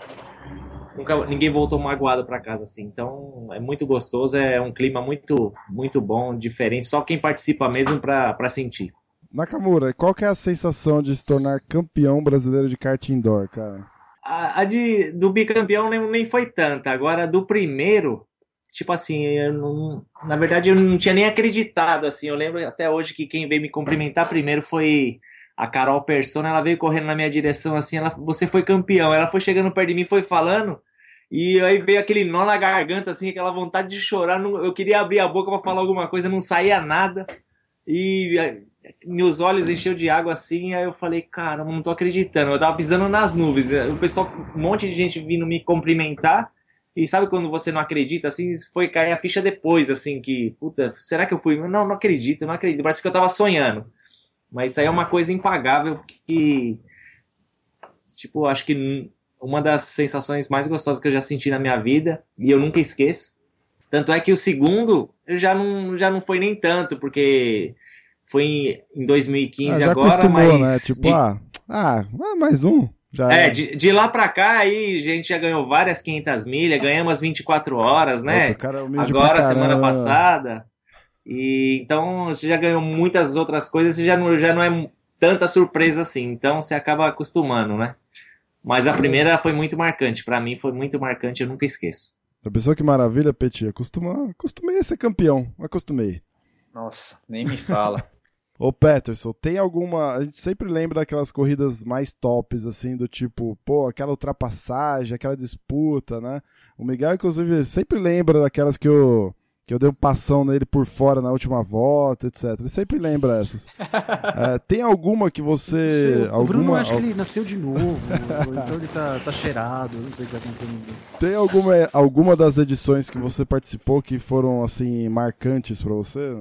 nunca ninguém voltou magoado para casa assim. Então é muito gostoso, é um clima muito muito bom, diferente. Só quem participa mesmo para sentir. Nakamura, qual que é a sensação de se tornar campeão brasileiro de kart indoor, cara? A, a de do bicampeão nem, nem foi tanta. Agora do primeiro, tipo assim, eu não, na verdade eu não tinha nem acreditado assim. Eu lembro até hoje que quem veio me cumprimentar primeiro foi a Carol Persona, ela veio correndo na minha direção assim, ela, você foi campeão. Ela foi chegando perto de mim, foi falando, e aí veio aquele nó na garganta, assim, aquela vontade de chorar. eu queria abrir a boca para falar alguma coisa, não saía nada. E meus olhos encheu de água assim, aí eu falei, caramba, não tô acreditando. Eu tava pisando nas nuvens. O pessoal, um monte de gente vindo me cumprimentar. E sabe quando você não acredita, assim, foi cair a ficha depois, assim, que, puta, será que eu fui? Não, não acredito, não acredito. Parece que eu tava sonhando. Mas isso aí é uma coisa impagável que, tipo, acho que uma das sensações mais gostosas que eu já senti na minha vida, e eu nunca esqueço. Tanto é que o segundo já não, já não foi nem tanto, porque foi em, em 2015 Ah, já agora, acostumou, mas. né? Tipo, de, ah, ah, ah, mais um. Já é, de, de lá pra cá aí a gente já ganhou várias 500 milhas, ganhamos as 24 horas, né? Outro cara humilde Agora, semana passada. E então você já ganhou muitas outras coisas, já não, já não é tanta surpresa assim. Então você acaba acostumando, né? Mas a primeira foi muito marcante. Pra mim foi muito marcante, eu nunca esqueço. A pessoa que maravilha, Petit. Acostuma, acostumei a ser campeão. Acostumei. Nossa, nem me fala. Ô Peterson, tem alguma. A gente sempre lembra daquelas corridas mais tops, assim, do tipo, pô, aquela ultrapassagem, aquela disputa, né? O Miguel, inclusive, sempre lembra daquelas que o, que eu dei um passão nele por fora na última volta, etc. Ele sempre lembra essas. é, tem alguma que você. o alguma, Bruno acho que ele nasceu de novo, então ele tá, tá cheirado, não sei o que tá acontecendo. Tem alguma, alguma das edições que você participou que foram assim marcantes para você?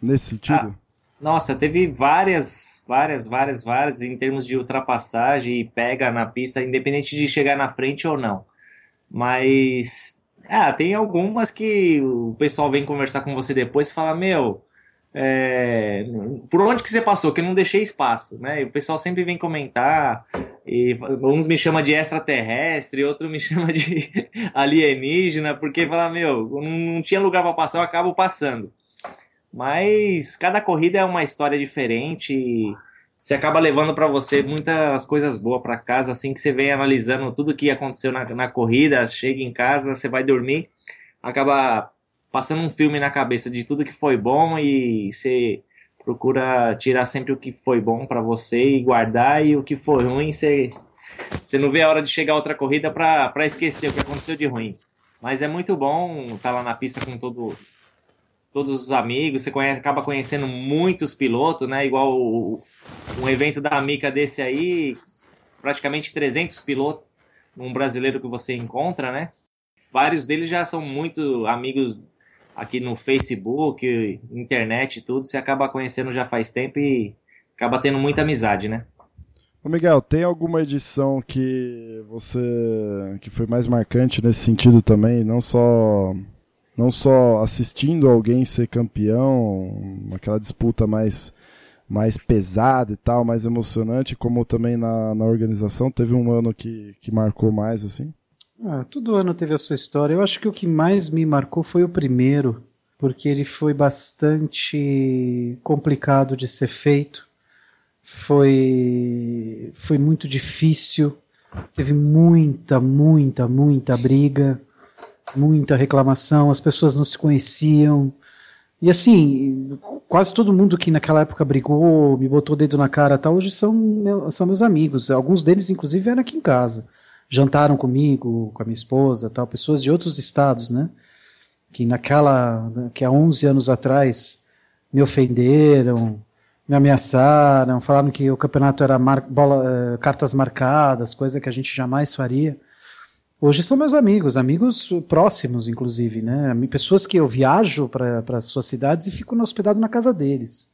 Nesse sentido? Ah, nossa, teve várias, várias, várias, várias em termos de ultrapassagem e pega na pista, independente de chegar na frente ou não. Mas ah, tem algumas que o pessoal vem conversar com você depois e fala, meu, é, por onde que você passou? Que eu não deixei espaço, né? E o pessoal sempre vem comentar, e uns me chamam de extraterrestre, outro me chama de alienígena, porque fala, meu, não tinha lugar para passar, eu acabo passando. Mas cada corrida é uma história diferente. E você acaba levando para você muitas coisas boas para casa, assim que você vem analisando tudo que aconteceu na, na corrida, chega em casa, você vai dormir, acaba passando um filme na cabeça de tudo que foi bom e você procura tirar sempre o que foi bom para você e guardar e o que foi ruim você você não vê a hora de chegar outra corrida para esquecer o que aconteceu de ruim. Mas é muito bom estar tá lá na pista com todo todos os amigos, você conhece, acaba conhecendo muitos pilotos, né? Igual o, um evento da Mica desse aí, praticamente 300 pilotos, um brasileiro que você encontra, né? Vários deles já são muito amigos aqui no Facebook, internet tudo, você acaba conhecendo já faz tempo e acaba tendo muita amizade, né? Ô Miguel, tem alguma edição que você que foi mais marcante nesse sentido também, não só não só assistindo alguém ser campeão, aquela disputa mais, mais pesada e tal, mais emocionante, como também na, na organização? Teve um ano que, que marcou mais, assim? Ah, todo ano teve a sua história. Eu acho que o que mais me marcou foi o primeiro, porque ele foi bastante complicado de ser feito. Foi, foi muito difícil. Teve muita, muita, muita briga muita reclamação, as pessoas não se conheciam. E assim, quase todo mundo que naquela época brigou, me botou dedo na cara tal, hoje são, meu, são meus amigos. Alguns deles, inclusive, vieram aqui em casa. Jantaram comigo, com a minha esposa tal, pessoas de outros estados, né? Que naquela, que há 11 anos atrás me ofenderam, me ameaçaram, falaram que o campeonato era mar, bola, eh, cartas marcadas, coisa que a gente jamais faria. Hoje são meus amigos, amigos próximos, inclusive, né? Pessoas que eu viajo para as suas cidades e fico hospedado na casa deles.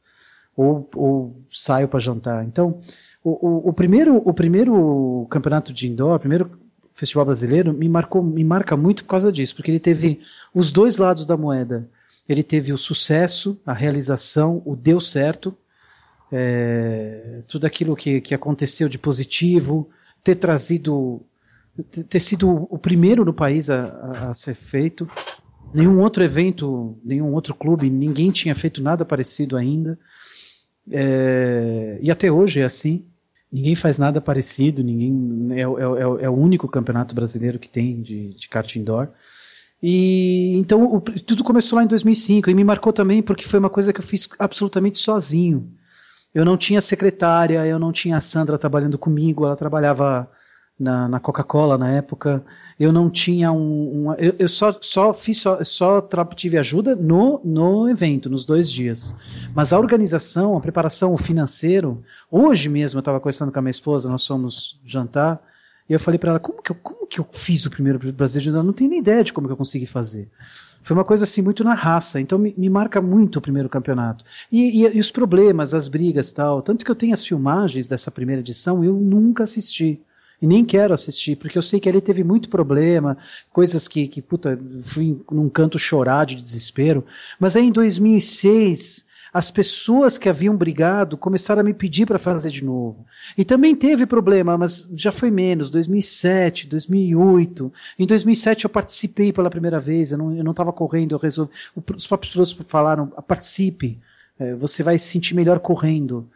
Ou, ou saio para jantar. Então, o, o, o, primeiro, o primeiro campeonato de indoor, o primeiro festival brasileiro, me, marcou, me marca muito por causa disso, porque ele teve os dois lados da moeda. Ele teve o sucesso, a realização, o deu certo, é, tudo aquilo que, que aconteceu de positivo, ter trazido ter sido o primeiro no país a, a, ser feito. Nenhum outro evento, nenhum outro clube, ninguém tinha feito nada parecido ainda. É, e até hoje é assim. Ninguém faz nada parecido, ninguém é, é, é, é o único campeonato brasileiro que tem de, de kart indoor. E então o, tudo começou lá em 2005 e me marcou também porque foi uma coisa que eu fiz absolutamente sozinho. Eu não tinha secretária, eu não tinha a Sandra trabalhando comigo, ela trabalhava na, na Coca-Cola na época. Eu não tinha um. um eu, eu, só, só fiz só, só tive ajuda no, no evento, nos dois dias. Mas a organização, a preparação, o financeiro. Hoje mesmo eu estava conversando com a minha esposa, nós fomos jantar. E eu falei para ela, como que, eu, como que eu fiz o primeiro brasileiro? Eu não tenho nem ideia de como que eu consegui fazer. Foi uma coisa assim muito na raça, então me, me marca muito o primeiro campeonato. E, e, e, os problemas, as brigas tal. Tanto que eu tenho as filmagens dessa primeira edição, eu nunca assisti. E nem quero assistir, porque eu sei que ali teve muito problema, coisas que, que puta, fui num canto chorar de desespero. Mas aí em 2006, as pessoas que haviam brigado começaram a me pedir para fazer de novo. E também teve problema, mas já foi menos, 2007, 2008. Em 2007 eu participei pela primeira vez, eu não estava correndo, eu resolvi. Os próprios pilotos falaram: participe, é, você vai se sentir melhor correndo.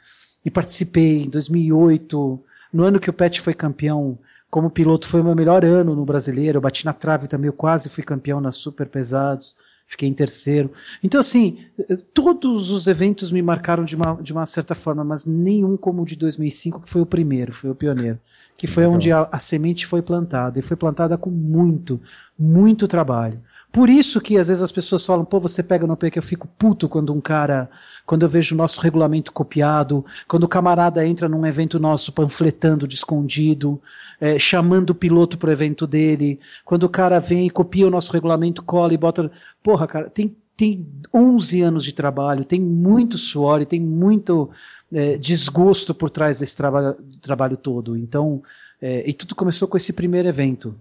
E participei em 2008. No ano que o Pet foi campeão como piloto, foi o meu melhor ano no brasileiro. Eu bati na trave também, eu quase fui campeão nas super pesados. Fiquei em terceiro. Então, assim, todos os eventos me marcaram de uma, de uma certa forma, mas nenhum como o de 2005, que foi o primeiro, foi o pioneiro. Que foi Legal. onde a, a semente foi plantada. E foi plantada com muito, muito trabalho Por isso que às vezes as pessoas falam, pô, você pega no pé que eu fico puto quando um cara, quando eu vejo o nosso regulamento copiado, quando o camarada entra num evento nosso panfletando de escondido, é, chamando o piloto pro evento dele, quando o cara vem e copia o nosso regulamento, cola e bota. Porra, cara, tem, tem 11 anos de trabalho, tem muito suor e tem muito é, desgosto por trás desse traba trabalho todo. Então, é, e tudo começou com esse primeiro evento.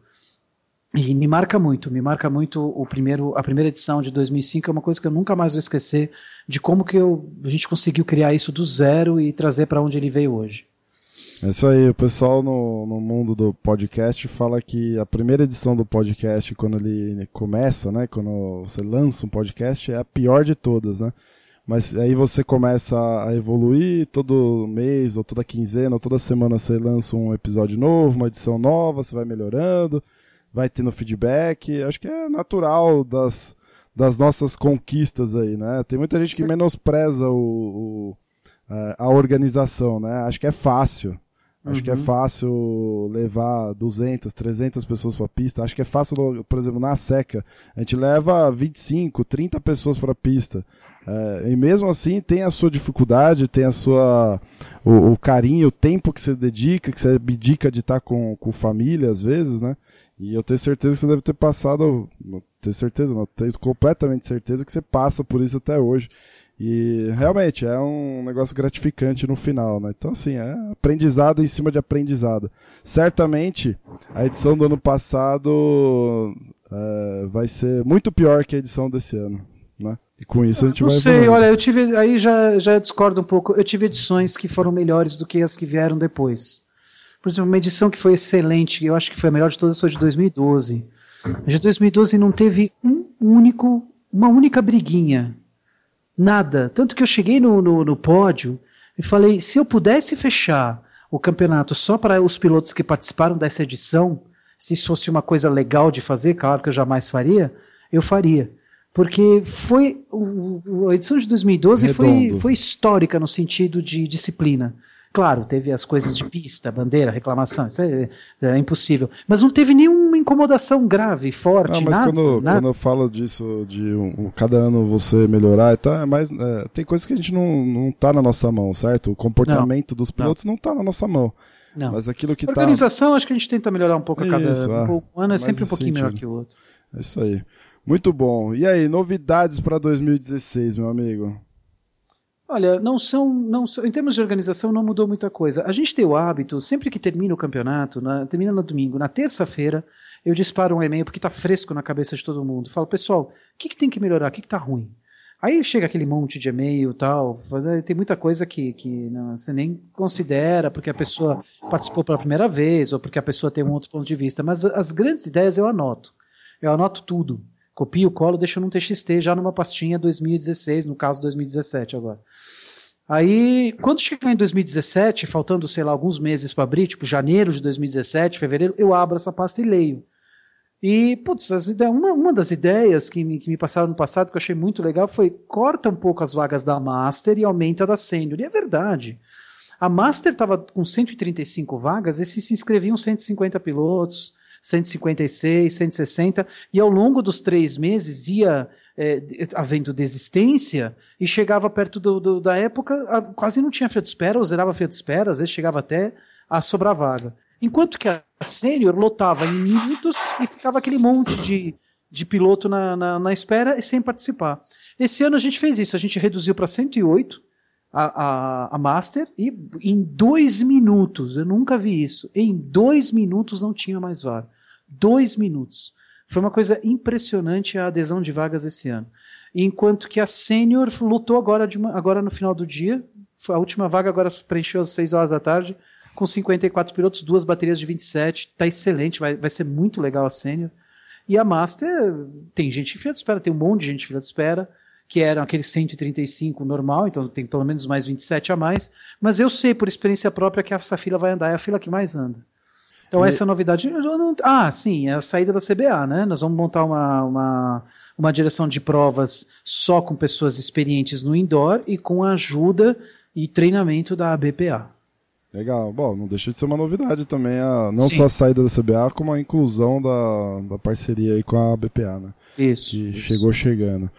E me marca muito, me marca muito o primeiro, a primeira edição de 2005 é uma coisa que eu nunca mais vou esquecer de como que eu, a gente conseguiu criar isso do zero e trazer para onde ele veio hoje. É isso aí, o pessoal no, no mundo do podcast fala que a primeira edição do podcast, quando ele começa, né, quando você lança um podcast, é a pior de todas, né? Mas aí você começa a evoluir todo mês, ou toda quinzena, ou toda semana você lança um episódio novo, uma edição nova, você vai melhorando vai tendo feedback. Acho que é natural das, das nossas conquistas aí, né? Tem muita gente que menospreza o, o a organização, né? Acho que é fácil. Acho uhum. que é uhum. fácil levar 200, 300 pessoas para a pista. Acho que é fácil, por exemplo, na seca, a gente leva 25, 30 pessoas para a pista. É, e mesmo assim tem a sua dificuldade, tem a sua o, o, carinho, o tempo que você dedica, que você abdica de estar com, com família às vezes, né? E eu tenho certeza que você deve ter passado, não tenho certeza, não, tenho completamente certeza que você passa por isso até hoje. E realmente é um negócio gratificante no final, né? Então, assim, é aprendizado em cima de aprendizado. Certamente, a edição do ano passado é, vai ser muito pior que a edição desse ano, né? E com isso a gente não vai. Não sei, olha, eu tive. Aí já, já discordo um pouco. Eu tive edições que foram melhores do que as que vieram depois. Por exemplo, uma edição que foi excelente, eu acho que foi a melhor de todas, foi de 2012. A de 2012 não teve um único, uma única briguinha. Nada. Tanto que eu cheguei no, no, no pódio e falei: se eu pudesse fechar o campeonato só para os pilotos que participaram dessa edição, se isso fosse uma coisa legal de fazer, claro que eu jamais faria, eu faria. Porque foi. O, a edição de 2012 foi, foi histórica no sentido de disciplina. Claro, teve as coisas de pista, bandeira, reclamação, isso é, é impossível. Mas não teve nenhuma incomodação grave, forte, não, mas nada, quando, nada. quando eu falo disso, de um, um, cada ano você melhorar e tal, é mais, é, tem coisas que a gente não, não tá na nossa mão, certo? O comportamento não, dos pilotos não. não tá na nossa mão. Não. Mas aquilo que a tá Organização, tá... acho que a gente tenta melhorar um pouco a cada isso, ano. Um ano é sempre um pouquinho sentido. melhor que o outro. É isso aí. Muito bom. E aí, novidades para 2016, meu amigo? Olha, não são, não são, em termos de organização não mudou muita coisa. A gente tem o hábito, sempre que termina o campeonato, na, termina no domingo, na terça-feira, eu disparo um e-mail porque está fresco na cabeça de todo mundo. Falo, pessoal, o que, que tem que melhorar? O que está ruim? Aí chega aquele monte de e-mail tal, tem muita coisa que, que não, você nem considera porque a pessoa participou pela primeira vez ou porque a pessoa tem um outro ponto de vista. Mas as grandes ideias eu anoto. Eu anoto tudo copio, colo, deixo num TXT já numa pastinha 2016, no caso 2017 agora. Aí, quando chegar em 2017, faltando, sei lá, alguns meses para abrir, tipo janeiro de 2017, fevereiro, eu abro essa pasta e leio. E, putz, ideias, uma, uma das ideias que me, que me passaram no passado, que eu achei muito legal, foi corta um pouco as vagas da Master e aumenta a da Senior. E é verdade. A Master estava com 135 vagas e se inscreviam 150 pilotos. 156, 160, e ao longo dos três meses ia é, havendo desistência e chegava perto do, do, da época, a, quase não tinha fila de espera, ou zerava fila de espera, às vezes chegava até a sobrar vaga. Enquanto que a sênior lotava em minutos e ficava aquele monte de, de piloto na, na, na espera e sem participar. Esse ano a gente fez isso, a gente reduziu para 108, a, a, a, Master e em dois minutos, eu nunca vi isso, em dois minutos não tinha mais vaga. Dois minutos. Foi uma coisa impressionante a adesão de vagas esse ano. Enquanto que a Sênior lutou agora, uma, agora no final do dia, a última vaga agora preencheu às 6 horas da tarde, com 54 pilotos, duas baterias de 27, tá excelente, vai, vai ser muito legal a Sênior. E a Master, tem gente em fila de espera, tem um monte de gente em fila de espera, que eram aqueles 135 normal, então tem pelo menos mais 27 a mais, mas eu sei por experiência própria que essa fila vai andar, é a fila que mais anda. Então e... essa é novidade. Não... Ah, sim, é a saída da CBA, né? Nós vamos montar uma, uma, uma direção de provas só com pessoas experientes no indoor e com a ajuda e treinamento da BPA. Legal. Bom, não deixa de ser uma novidade também, a, não Sim. só a saída da CBA, como a inclusão da, da parceria aí com a BPA, né? Isso. Que isso. chegou chegando.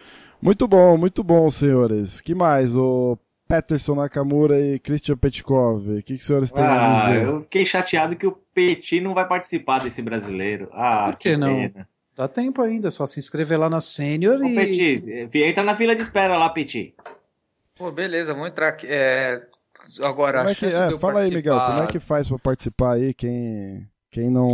Muito bom, muito bom, senhores. que mais? O Peterson Nakamura e Christian Petkov. O que, que os senhores têm ah, a dizer? Eu fiquei chateado que o Petit não vai participar desse brasileiro. Ah, Por que, que não? Pena. Dá tempo ainda, é só se inscrever lá na Sênior e. Petit, entra na fila de espera lá, Petit. Pô, beleza, vamos entrar aqui. É... Agora, como é que, é, fala aí, Miguel, como é que faz para participar aí? Quem, quem não.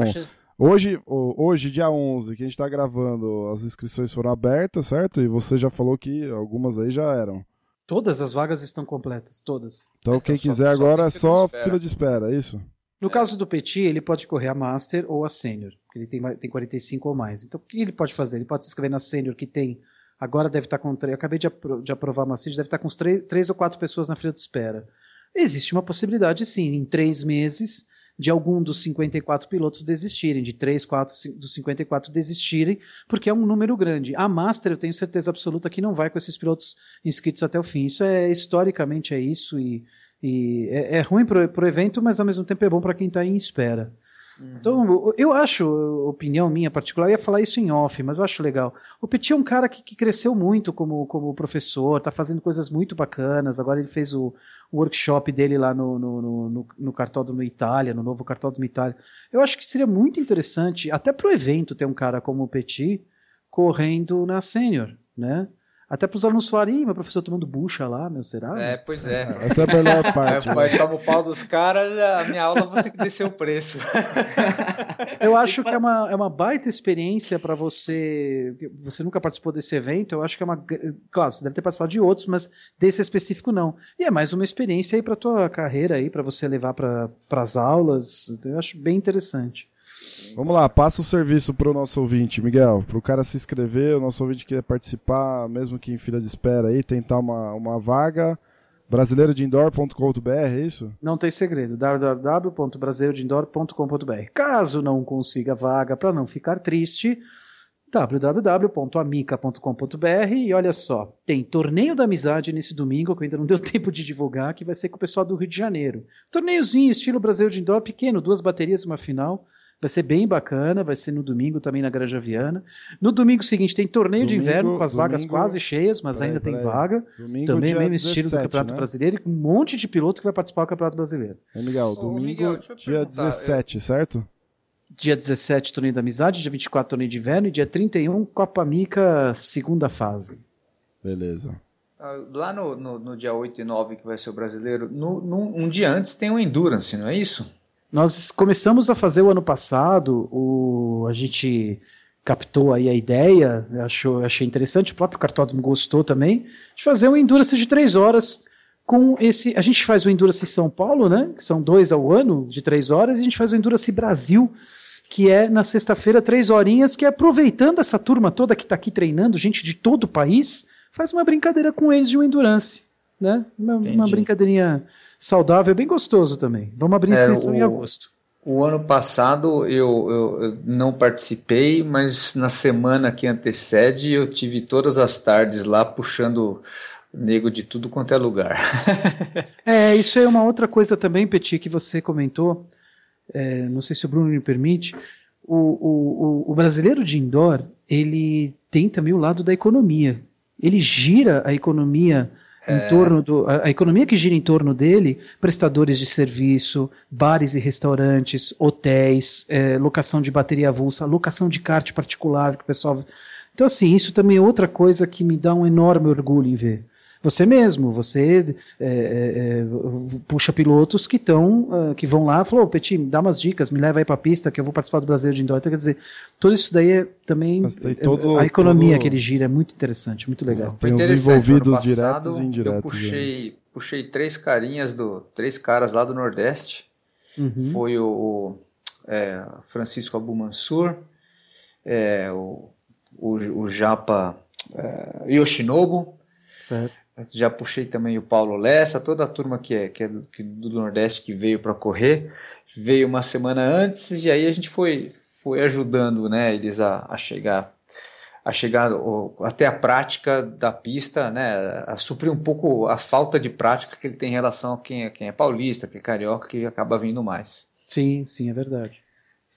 Hoje, hoje, dia 11, que a gente tá gravando, as inscrições foram abertas, certo? E você já falou que algumas aí já eram. Todas as vagas estão completas, todas. Então, quem então, quiser só, agora é só fila de espera, é isso? No é. caso do Petit, ele pode correr a Master ou a Sênior, porque ele tem, tem 45 ou mais. Então, o que ele pode fazer? Ele pode se inscrever na Sênior, que tem. Agora deve estar com. Eu acabei de, apro de aprovar a Master, deve estar com três, três ou quatro pessoas na fila de espera. Existe uma possibilidade, sim, em três meses de algum dos 54 pilotos desistirem, de 3, 4 dos 54 desistirem, porque é um número grande. A Master, eu tenho certeza absoluta que não vai com esses pilotos inscritos até o fim. Isso é, historicamente, é isso, e, e é, é ruim para o evento, mas ao mesmo tempo é bom para quem está em espera. Uhum. Então, eu acho, opinião minha particular, eu ia falar isso em off, mas eu acho legal. O Petit é um cara que, que cresceu muito como, como professor, tá fazendo coisas muito bacanas. Agora ele fez o, o workshop dele lá no, no, no, no Cartódromo Itália, no novo Cartódromo Itália. Eu acho que seria muito interessante, até pro evento, ter um cara como o Petit correndo na Sênior, né? Até para os alunos falarem, meu professor tomando bucha lá, meu, será? É, pois é. Essa é a melhor parte. Vai né? tomar o pau dos caras, a minha aula vai ter que descer o preço. Eu acho que é uma, é uma baita experiência para você. Você nunca participou desse evento, eu acho que é uma. Claro, você deve ter participado de outros, mas desse específico não. E é mais uma experiência aí para tua carreira aí, para você levar para as aulas. Eu acho bem interessante. Vamos lá, passa o serviço para o nosso ouvinte, Miguel. Para o cara se inscrever, o nosso ouvinte quer participar, mesmo que em fila de espera aí, tentar uma, uma vaga. Brasileirodeindor.com.br, é isso? Não tem segredo. www.brasileirodeindor.com.br. Caso não consiga vaga, para não ficar triste, www.amica.com.br e olha só, tem torneio da amizade nesse domingo, que ainda não deu tempo de divulgar, que vai ser com o pessoal do Rio de Janeiro. Torneiozinho, estilo Brasil de Indoor, pequeno, duas baterias, uma final. Vai ser bem bacana, vai ser no domingo também na Granja Viana. No domingo seguinte tem torneio domingo, de inverno com as domingo, vagas quase cheias, mas ainda tem vaga. Domingo, também mesmo 17, estilo do Campeonato né? Brasileiro e um monte de piloto que vai participar do Campeonato Brasileiro. É legal, domingo, Miguel, dia 17, eu... certo? Dia 17, torneio da amizade, dia 24, torneio de inverno e dia 31, Copa Mica, segunda fase. Beleza. Ah, lá no, no, no, dia 8 e 9, que vai ser o brasileiro, no, no, um dia antes tem o Endurance, não é isso? Nós começamos a fazer o ano passado, o, a gente captou aí a ideia, achou, achei interessante, o próprio cartódromo gostou também, de fazer um Endurance de três horas com esse. A gente faz o Endurance São Paulo, né? Que são dois ao ano, de três horas, e a gente faz o Endurance Brasil, que é na sexta-feira, três horinhas, que é aproveitando essa turma toda que está aqui treinando, gente de todo o país, faz uma brincadeira com eles de um Endurance. Né? Uma, uma brincadeirinha saudável, bem gostoso também. Vamos abrir inscrição é, o, em agosto. O ano passado eu, eu, eu, não participei, mas na semana que antecede eu tive todas as tardes lá puxando nego de tudo quanto é lugar. é, isso é uma outra coisa também, Petit, que você comentou. É, não sei se o Bruno me permite. O, o, o brasileiro de indoor, ele tem também o lado da economia. Ele gira a economia em é. torno do a, a, economia que gira em torno dele, prestadores de serviço, bares e restaurantes, hotéis, é, locação de bateria avulsa, locação de kart particular que o pessoal. Então assim, isso também é outra coisa que me dá um enorme orgulho em ver. Você mesmo, você é, é, é puxa pilotos que estão, uh, ah, que vão lá, falou, Petit, dá umas dicas, me leva aí para a pista que eu vou participar do Brasileiro de Indoor. Então, quer dizer, tudo isso daí é também é, todo, a economia todo... que ele gira é muito interessante, muito legal. Tem os envolvidos diretos e indiretos. Eu puxei, né? puxei três carinhas do, três caras lá do Nordeste. Uhum. Foi o, o é, Francisco Abumansur, é, o, o, o Japa é, Yoshinobu. Certo. Já puxei também o Paulo Lessa, toda a turma que é, que é do, que, do Nordeste que veio para correr, veio uma semana antes e aí a gente foi, foi ajudando né, eles a, a chegar a chegar até a prática da pista, né, a suprir um pouco a falta de prática que ele tem em relação a quem, a quem é paulista, quem é carioca, que acaba vindo mais. Sim, sim, é verdade.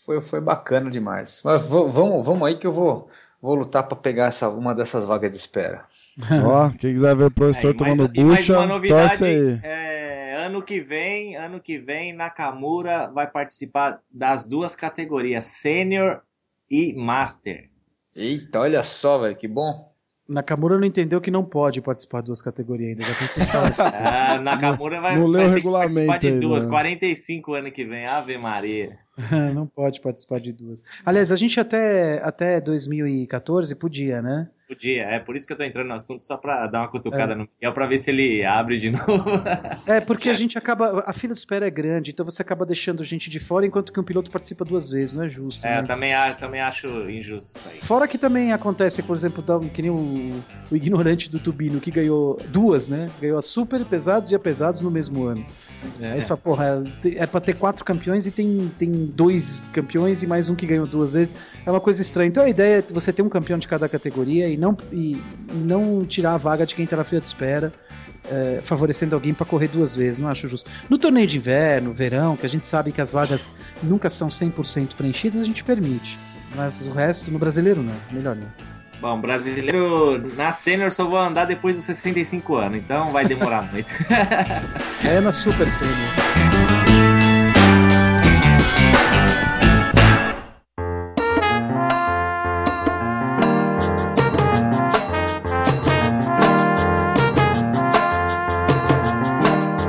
Foi, foi bacana demais. Mas vamos, vamos aí que eu vou, vou lutar para pegar essa, uma dessas vagas de espera. Ó, quem quiser ver o professor tomando bucha, torce aí. É, ano que vem, ano que vem, Nakamura vai participar das duas categorias, Sênior e Master. Eita, olha só, velho, que bom. Nakamura não entendeu que não pode participar de duas categorias ainda. Já ah, Nakamura vai, não vai o regulamento participar de duas. Ainda. 45 ano que vem, Ave Maria. não pode participar de duas. Aliás, a gente até, até 2014 podia, né? Podia, é por isso que eu tô entrando no assunto, só pra dar uma cutucada é. no Miguel pra ver se ele abre de novo. é, porque a gente acaba. A fila de espera é grande, então você acaba deixando gente de fora enquanto que um piloto participa duas vezes, não é justo. É, né? eu também, também acho injusto isso aí. Fora que também acontece, por exemplo, que nem o, o ignorante do Tubino, que ganhou duas, né? Ganhou a super pesados e a pesados no mesmo ano. É. Aí você fala, porra, é, é pra ter quatro campeões e tem, tem dois campeões e mais um que ganhou duas vezes. É uma coisa estranha. Então a ideia é você ter um campeão de cada categoria e não, e não tirar a vaga de quem está na fila de espera, é, favorecendo alguém para correr duas vezes, não acho justo. No torneio de inverno, verão, que a gente sabe que as vagas nunca são 100% preenchidas, a gente permite. Mas o resto, no brasileiro, não. Melhor não. Bom, brasileiro na sênior só vou andar depois dos 65 anos, então vai demorar muito. é na super sênior.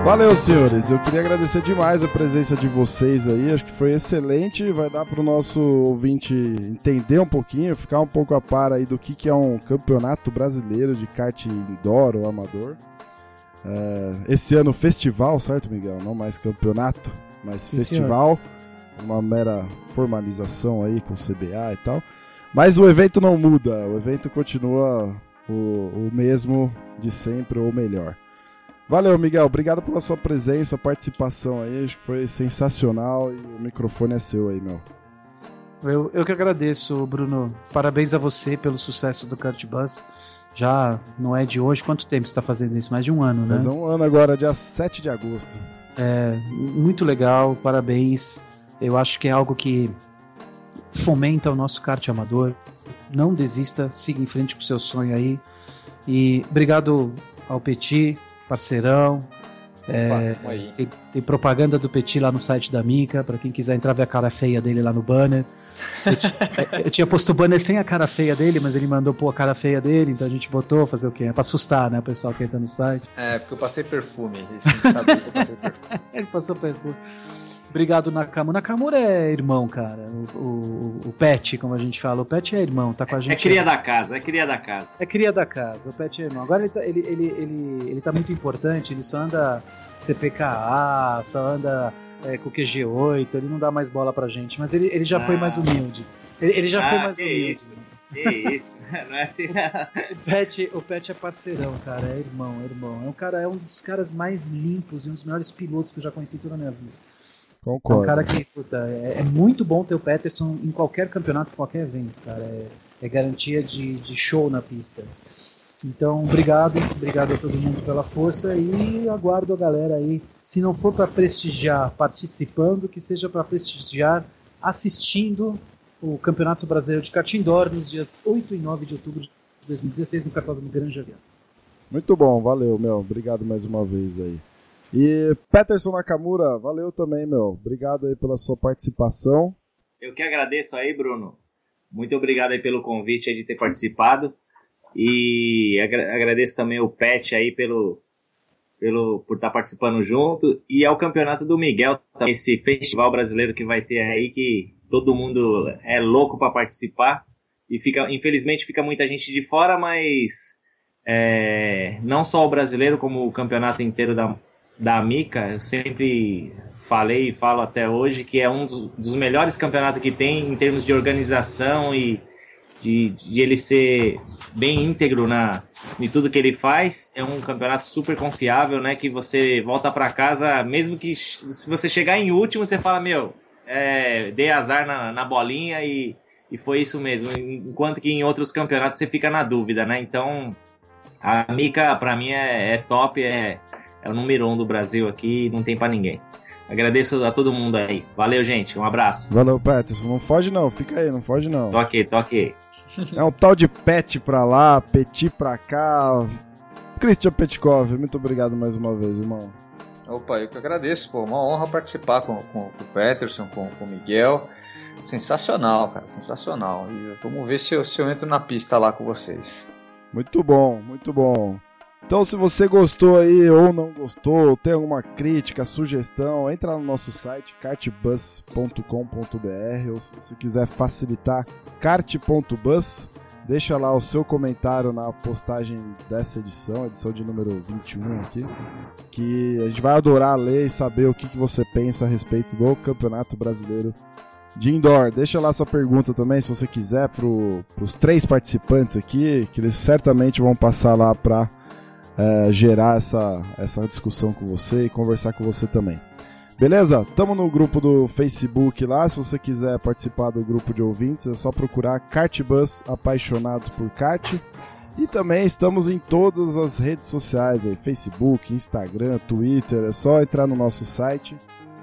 Valeu, senhores. Eu queria agradecer demais a presença de vocês aí. Acho que foi excelente. Vai dar para o nosso ouvinte entender um pouquinho, ficar um pouco a par aí do que, que é um campeonato brasileiro de kart indoor ou amador. É, esse ano, festival, certo, Miguel? Não mais campeonato, mas Sim, festival. Senhor. Uma mera formalização aí com o CBA e tal. Mas o evento não muda, o evento continua o, o mesmo de sempre ou melhor. Valeu, Miguel. Obrigado pela sua presença, participação aí. Acho que foi sensacional e o microfone é seu aí, meu. Eu, eu que agradeço, Bruno. Parabéns a você pelo sucesso do Kart Bus. Já não é de hoje. Quanto tempo você está fazendo isso? Mais de um ano, né? Faz um ano agora, dia 7 de agosto. É, muito legal, parabéns. Eu acho que é algo que fomenta o nosso kart amador. Não desista, siga em frente com o seu sonho aí. E obrigado ao Petit, parceirão. É, tem, tem, propaganda do Petit lá no site da Mica, para quem quiser entrar ver a cara feia dele lá no banner. Eu, é, eu tinha posto o banner sem a cara feia dele, mas ele mandou pôr a cara feia dele, então a gente botou fazer o quê? É pra assustar, né, o pessoal que entra no site. É, porque eu passei perfume. Ele sabe que eu passei perfume. ele passou perfume. Obrigado, Nakamura. Nakamura é irmão, cara. O, o, o, Pet, como a gente fala. O Pet é irmão, tá com a é gente. É cria da casa, é cria da casa. É cria da casa, o Pet é irmão. Agora ele tá, ele, ele, ele, ele tá muito importante, ele só anda CPKA, só anda é, com QG8, ele não dá mais bola pra gente. Mas ele, ele já ah. foi mais humilde. Ele, ele já ah, foi mais humilde. Isso. Que isso, não é assim. o, Pet, o Pet é parceirão, cara, é irmão, é irmão. É um cara, é um dos caras mais limpos e um dos melhores pilotos que eu já conheci toda a minha vida. Concordo. É um cara que, puta, é, é, muito bom ter o Peterson em qualquer campeonato, qualquer evento, cara. É, é garantia de, de show na pista. Então, obrigado, obrigado a todo mundo pela força e aguardo a galera aí. Se não for para prestigiar participando, que seja para prestigiar assistindo o Campeonato Brasileiro de Kart Indoor nos dias 8 e 9 de outubro de 2016 no Cartódromo Granja Viana. Muito bom, valeu, meu. Obrigado mais uma vez aí. E Peterson Nakamura, valeu também, meu. Obrigado aí pela sua participação. Eu que agradeço aí, Bruno. Muito obrigado aí pelo convite aí de ter participado. E agradeço também o Pet aí pelo, pelo, por estar participando junto. E ao campeonato do Miguel, esse festival brasileiro que vai ter aí, que todo mundo é louco para participar. E fica, infelizmente fica muita gente de fora, mas é, não só o brasileiro, como o campeonato inteiro da, da Mica, eu sempre falei e falo até hoje que é um dos, dos, melhores campeonatos que tem em termos de organização e de, de ele ser bem íntegro na, em tudo que ele faz. É um campeonato super confiável, né? Que você volta para casa, mesmo que se você chegar em último, você fala, meu, é, dei azar na, na bolinha e, E foi isso mesmo. Enquanto que em outros campeonatos você fica na dúvida, né? Então, a Mika, para mim, é, é, top, é, é o número um do Brasil aqui, não tem para ninguém. Agradeço a todo mundo aí. Valeu, gente. Um abraço. Valeu, Peterson. Não foge não, fica aí, não foge não. Tô aqui, tô aqui. É um tal de pet pra lá, petit pra cá. Christian Petkov, muito obrigado mais uma vez, irmão. Opa, eu que agradeço, pô. Uma honra participar com, com, com o Peterson, com, com o Miguel. Sensacional, cara, sensacional. E vamos ver se eu, se eu entro na pista lá com vocês. Muito bom, muito bom. Então, se você gostou aí ou não gostou, tem alguma crítica, sugestão, entra no nosso site cartbus.com.br ou se você quiser facilitar, kart.bus. Deixa lá o seu comentário na postagem dessa edição, edição de número 21 aqui, que a gente vai adorar ler e saber o que, que você pensa a respeito do Campeonato Brasileiro de Indoor. Deixa lá sua pergunta também, se você quiser, para os três participantes aqui, que eles certamente vão passar lá para é, gerar essa, essa discussão com você e conversar com você também. Beleza? Tamo no grupo do Facebook lá. Se você quiser participar do grupo de ouvintes, é só procurar Kartbus Apaixonados por Kart. E também estamos em todas as redes sociais, aí, Facebook, Instagram, Twitter. É só entrar no nosso site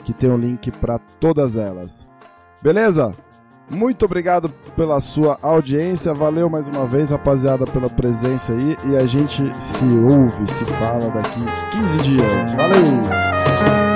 que tem o um link para todas elas. Beleza? Muito obrigado pela sua audiência. Valeu mais uma vez, rapaziada, pela presença aí. E a gente se ouve, se fala daqui 15 dias. Valeu!